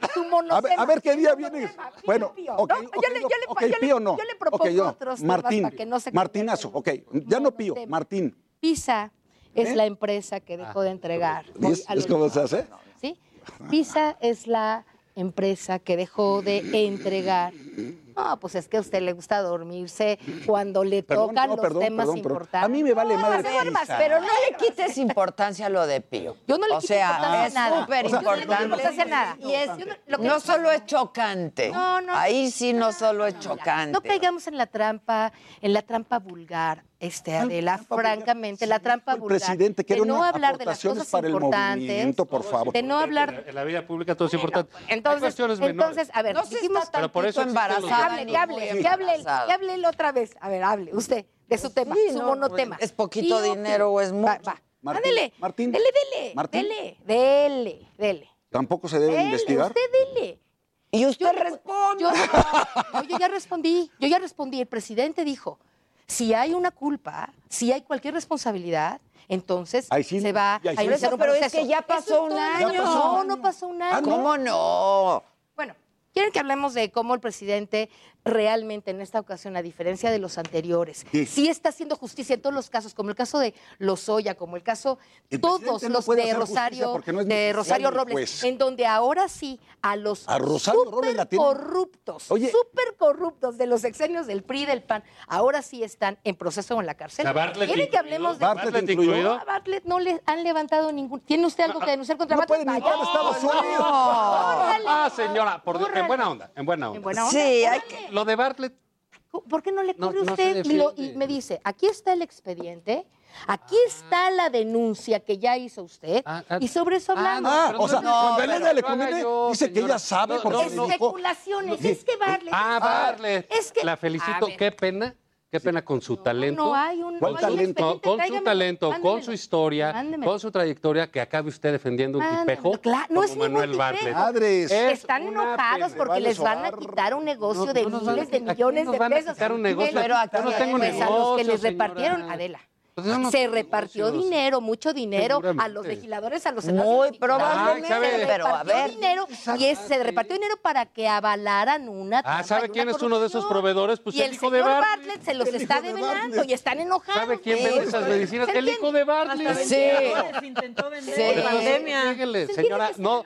A ver, a ver qué día vienes. Bueno, no, yo, le, pío no. Yo le propongo okay, yo. otros Martín, para que no se Martinazo, ok. Ya no pío. Martín. Pisa ¿Eh? ah. es la empresa que dejó de entregar. ¿Es, es como se hace? ¿Sí? Pisa es la empresa que dejó de entregar no, pues es que a usted le gusta dormirse cuando le tocan los perdón, temas perdón, importantes. A mí me vale no, madre. Duermas, pero no le quites importancia a lo de Pío. Yo no le quito sea, importancia es nada. súper importante. nada. Y es, no, no solo es chocante. No, no. Ahí sí no solo es chocante. No caigamos en la trampa, en la trampa vulgar. Este, Adela, francamente, la trampa el vulgar. Presidente, que de no hablar de las cosas importantes. De no hablar. En la, en la vida pública todo es importante. Entonces, entonces, a ver, no dijimos, pero por hable, que hable, que hable, que hable otra vez. A ver, hable usted de su tema, sí, su no, monotema. Pues, ¿Es poquito dinero o es mucho? Va, va. Martín, dele, Martín, dele, dele, Martín. dele, dele, dele. ¿Tampoco se debe dele, investigar? Usted dele. Y usted responde. Yo, ya respondí, yo ya respondí. El presidente dijo, si hay una culpa, si hay cualquier responsabilidad, entonces se va a iniciar un proceso. Pero es que ya pasó un año. Pasó, no, no pasó un ah, año. ¿Cómo no? Quieren que hablemos de cómo el presidente realmente en esta ocasión, a diferencia de los anteriores, sí, está haciendo justicia en todos los casos, como el caso de Lozoya, como el caso el todos los de Rosario, de Rosario Robles, pues. en donde ahora sí a los a corruptos, súper corruptos de los exenios del PRI y del PAN, ahora sí están en proceso en la cárcel. ¿Quiere que hablemos de Bartlett, A Bartlett no le han levantado ningún. ¿Tiene usted algo que denunciar contra no Bartlett? Puede Estados Unidos. Ah, señora, por buena onda, en buena onda. ¿En buena onda? Sí, hay que lo de Bartlett. ¿Por qué no le corre no, usted? Y me dice, aquí está el expediente, Aquí ah. está la denuncia que ya hizo usted ah, ah, y sobre eso ah, hablamos. Ah, no, o sea, no, Belén le conviene, yo, dice señora, que ella sabe no, por qué Especulaciones, es que Barlet. Ah, Barlet. Es que, la felicito, qué pena Qué pena con su talento. No, hay un talento? Con su talento, con su historia, con su trayectoria, que acabe usted defendiendo un tipejo claro, no es Manuel Bartlett. Madres, Están enojados porque les van a quitar un negocio de miles de millones de pesos. Pero aquí, no tengo negocio, a los que les repartieron, Adela. Pues no se repartió dinero, mucho dinero, a los legisladores, a los senadores. Muy probablemente, ah, pero a ver. Dinero, y es, se repartió dinero para que avalaran una. Ah, ¿sabe quién es uno de esos proveedores? Pues y el, el hijo de Bartlett, Bartlett se los está de develando y están enojados. ¿Sabe quién vende esas medicinas? El hijo de Bartlett. Sí. sí. Intentó vender sí. pandemia. Señora, no.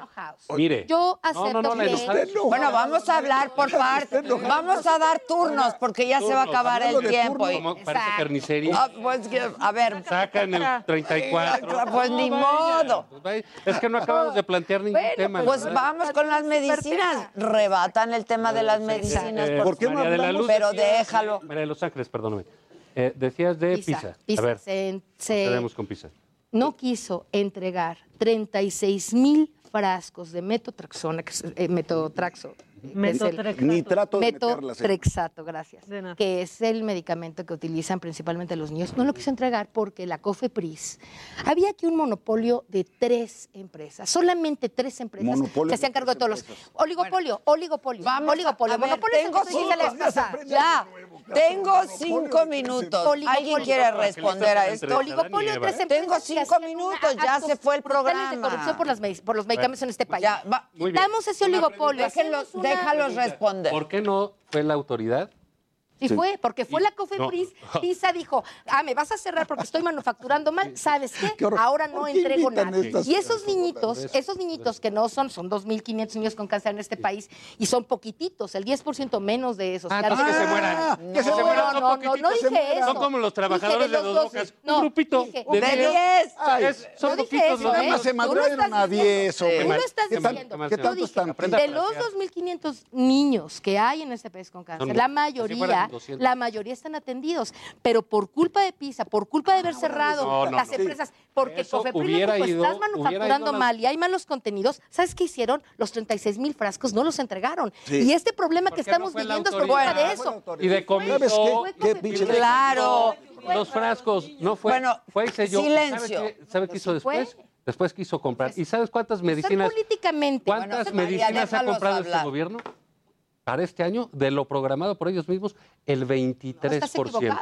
Mire. Yo acepto no, no, que... Bueno, vamos a hablar por partes. Vamos a dar turnos porque ya se va a acabar el tiempo. Parece carnicería. Ah, pues a ver. Sacan el 34. Eh, pues ni modo. Pues es que no acabamos de plantear ningún tema. Pues vamos con las medicinas. Rebatan el tema de las medicinas. Eh, ¿Por qué no hablamos? Pero déjalo. María de Los Ángeles, perdóname. Eh, decías de Pisa. A ver, con Pisa. No quiso entregar 36 mil frascos de metotraxona, que es, eh, metotraxo, Metotrexato. Nitrato Metotrexato, gracias. Que es el medicamento que utilizan principalmente los niños. No lo quise entregar porque la COFEPRIS había aquí un monopolio de tres empresas, solamente tres empresas que se hacían cargo de todos los oligopolio, oligopolio, oligopolio, ver, monopolio. Tengo cinco, la ya. Tengo cinco minutos. ¿Alguien quiere responder a esto? Tengo cinco minutos, ya se fue el programa. de corrupción por, las, por los medicamentos en este país. Damos ese oligopolio. Déjalos responder. ¿Por qué no fue la autoridad Sí, sí, fue, porque fue y, la COFEPRIS. No. <laughs> PISA dijo, ah, me vas a cerrar porque estoy manufacturando mal. ¿Sabes qué? qué Ahora no entrego nada. Estas... Y esos niñitos, esos niñitos que no son, son 2.500 niños con cáncer en este país y son poquititos, el 10% menos de esos. Ah, que se mueran. Que se mueran, no, no, no, no dije eso. Son como los trabajadores de los bocas. Un grupito. De 10. Son poquitos los demás. Se maduraron a 10. Tú lo estás diciendo. De los 2.500 niños que hay en este país con cáncer, la mayoría la mayoría están atendidos, pero por culpa de Pisa, por culpa de haber cerrado las empresas, porque Cofepris estás manufacturando mal y hay malos contenidos, ¿sabes qué hicieron? Los 36 mil frascos no los entregaron. Y este problema que estamos viviendo es por culpa de eso. Y de comiso, Claro. Los frascos, no fue. Bueno, silencio. ¿Sabes qué, hizo después? Después quiso comprar. ¿Y sabes cuántas medicinas? Políticamente. ¿Cuántas medicinas ha comprado hablar. este gobierno? para este año de lo programado por ellos mismos el 23%. No, estás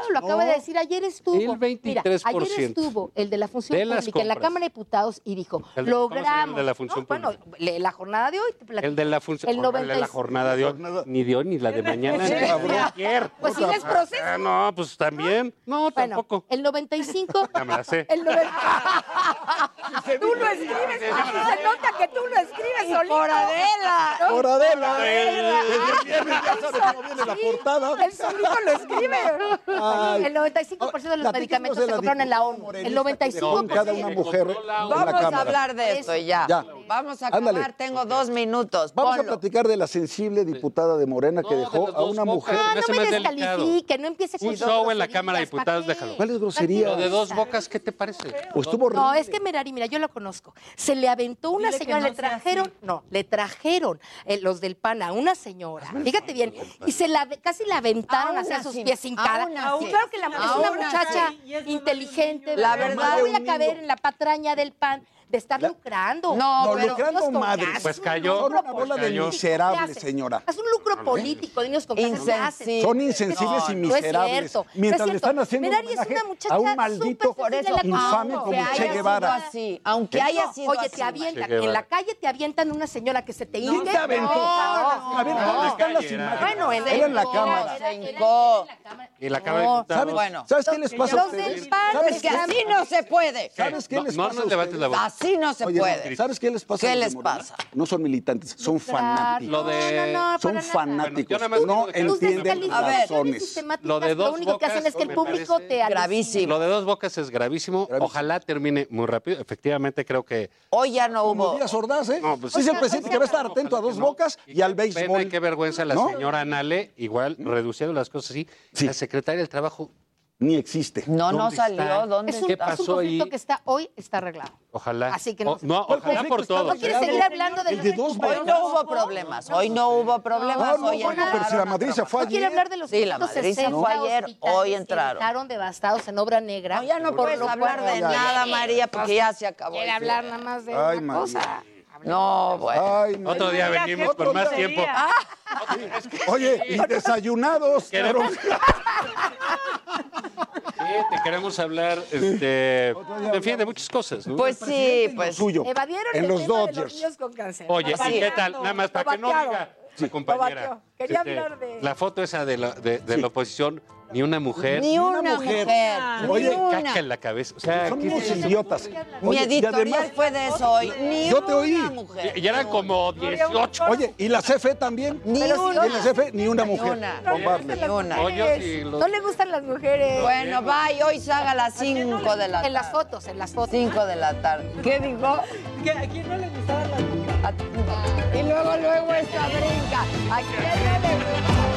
lo acaba no, de decir ayer estuvo. El 23%. Mira, ayer estuvo el de la función de pública compras. en la Cámara de Diputados y dijo, el logramos. El de la función no, pública. Bueno, la jornada de hoy te platico. El de la función el 90 de la jornada de hoy ni de hoy ni la de mañana ni ayer. <laughs> Pues si les ah, proceso. No, pues también. No, tampoco. Bueno, el 95 ya me la sé. <laughs> El 90... <laughs> Tú no escribes. Se nota que tú no escribes solito. Por Adela. ¿no? Por Adela. Ah, viene la portada. El solito lo escribe. Ay. El 95% de los medicamentos se compraron en la ONU. El 95%. Cada una mujer Vamos a hablar de esto ya. ya. Vamos a acabar. Ándale. Tengo dos minutos. Vamos Ponlo. a platicar de la sensible diputada de Morena que no, dejó de a una mujer. Ah, no, me descalifique, no empiece con Un show en la Cámara de Diputados, déjalo. ¿Cuál es grosería? Lo de dos bocas, ¿qué te parece? Pues estuvo No, es que Merari, mira, yo lo conozco. Se le aventó una Dile señora, no le trajeron, no, le trajeron eh, los del PAN a una señora, fíjate bien, y se la casi la aventaron Aún hacia sus pies sin cara. claro que la, es una muchacha así. inteligente, La ¿verdad? verdad- No voy a caber en la patraña del PAN de estar lucrando. No, pero lucrando gas, Pues un cayó. una bola de miserables, señora. Es un lucro político, niños con casas, ¿qué haces? Son insensibles y No es miserables. cierto, no Mientras es le están haciendo un Merari es una muchacha a un maldito súper sensible, la infame como Che Guevara. así, aunque haya sido Oye, así. te avientan, en la calle te avientan una señora que se te ¿Quién hinque. te aventó? No, A ver, no. ¿dónde están las imágenes? Bueno, en la cámara. Y la Cámara de No. ¿Sabes qué les pasa a Los ustedes? del PAN ¿Sabes Es que así no se puede. ¿Sabes qué No, les no, pasa no a ustedes? Así no se Oye, puede. ¿Sabes qué les pasa? ¿Qué les Morena? pasa? No son militantes, son fanáticos. Lo de- No, no, no, Son fanáticos. Yo nada más No entienden razones. Lo de dos lo único que hacen es que el público te alucina. Gravísimo. Lo de dos bocas es gravísimo. Ojalá termine muy rápido. Efectivamente, creo que. Hoy ya no hubo. Díaz Ordaz, ¿eh? No, pues- Dice el presidente que va a estar atento a dos bocas y al Pena béisbol. qué vergüenza la señora Nale, igual reduciendo las cosas así. La secretaria del Trabajo. Ni existe. No, no ¿Dónde salió. está? ¿Dónde Es un, ¿Qué está? es un pasó conflicto ahí? que está hoy está arreglado. Ojalá. Así que no O- no, ¿Cuál ojalá por todos. ¿No quieres seguir hablando de El de dos Hoy no hubo problemas. Hoy no hubo problemas. No, Hoy bueno, pero si la Madrid se fue ¿No quiere ayer. hablar de los Sí, la 160 Madrid se fue ayer, hoy entraron. dejaron devastados en obra negra? No, ya no puedes hablar de nada, María, porque ya se acabó. Quiere hablar nada más de una cosa. No, bueno. Ay. Otro día venimos con más día. tiempo. Oye, y desayunados. <laughs> Queremos- Sí, te queremos hablar, este, en fin, de muchas cosas. ¿no? Pues sí, pues. Suyo. Evadieron En el los tema de los Dodgers. niños con cáncer. Oye, ¿y qué tal? Nada más para que no diga mi Lo compañera. Quería este, hablar de- La foto esa de la, de, de la oposición, ni una mujer. Ni una mujer. mujer. Oye, Ni Caca una. en la cabeza. O sea, Son ¿qué unos idiotas. Mi Oye, y editorial además- fue de eso hoy. Ni Yo te oí. una mujer. Y eran como 18. Oye, ¿y la CFE también? Ni ¿Y una. en la CFE? Ni una mujer. una. Ni una. No le gustan las mujeres. Bueno, bye. Hoy salga a las 5 de la En las tarde. fotos, en las fotos. 5 de la tarde. ¿Qué dijo? ¿Que ¿A quién no le gustaban las mujeres? Y luego, luego esta brinca. ¿A quién no le gusta?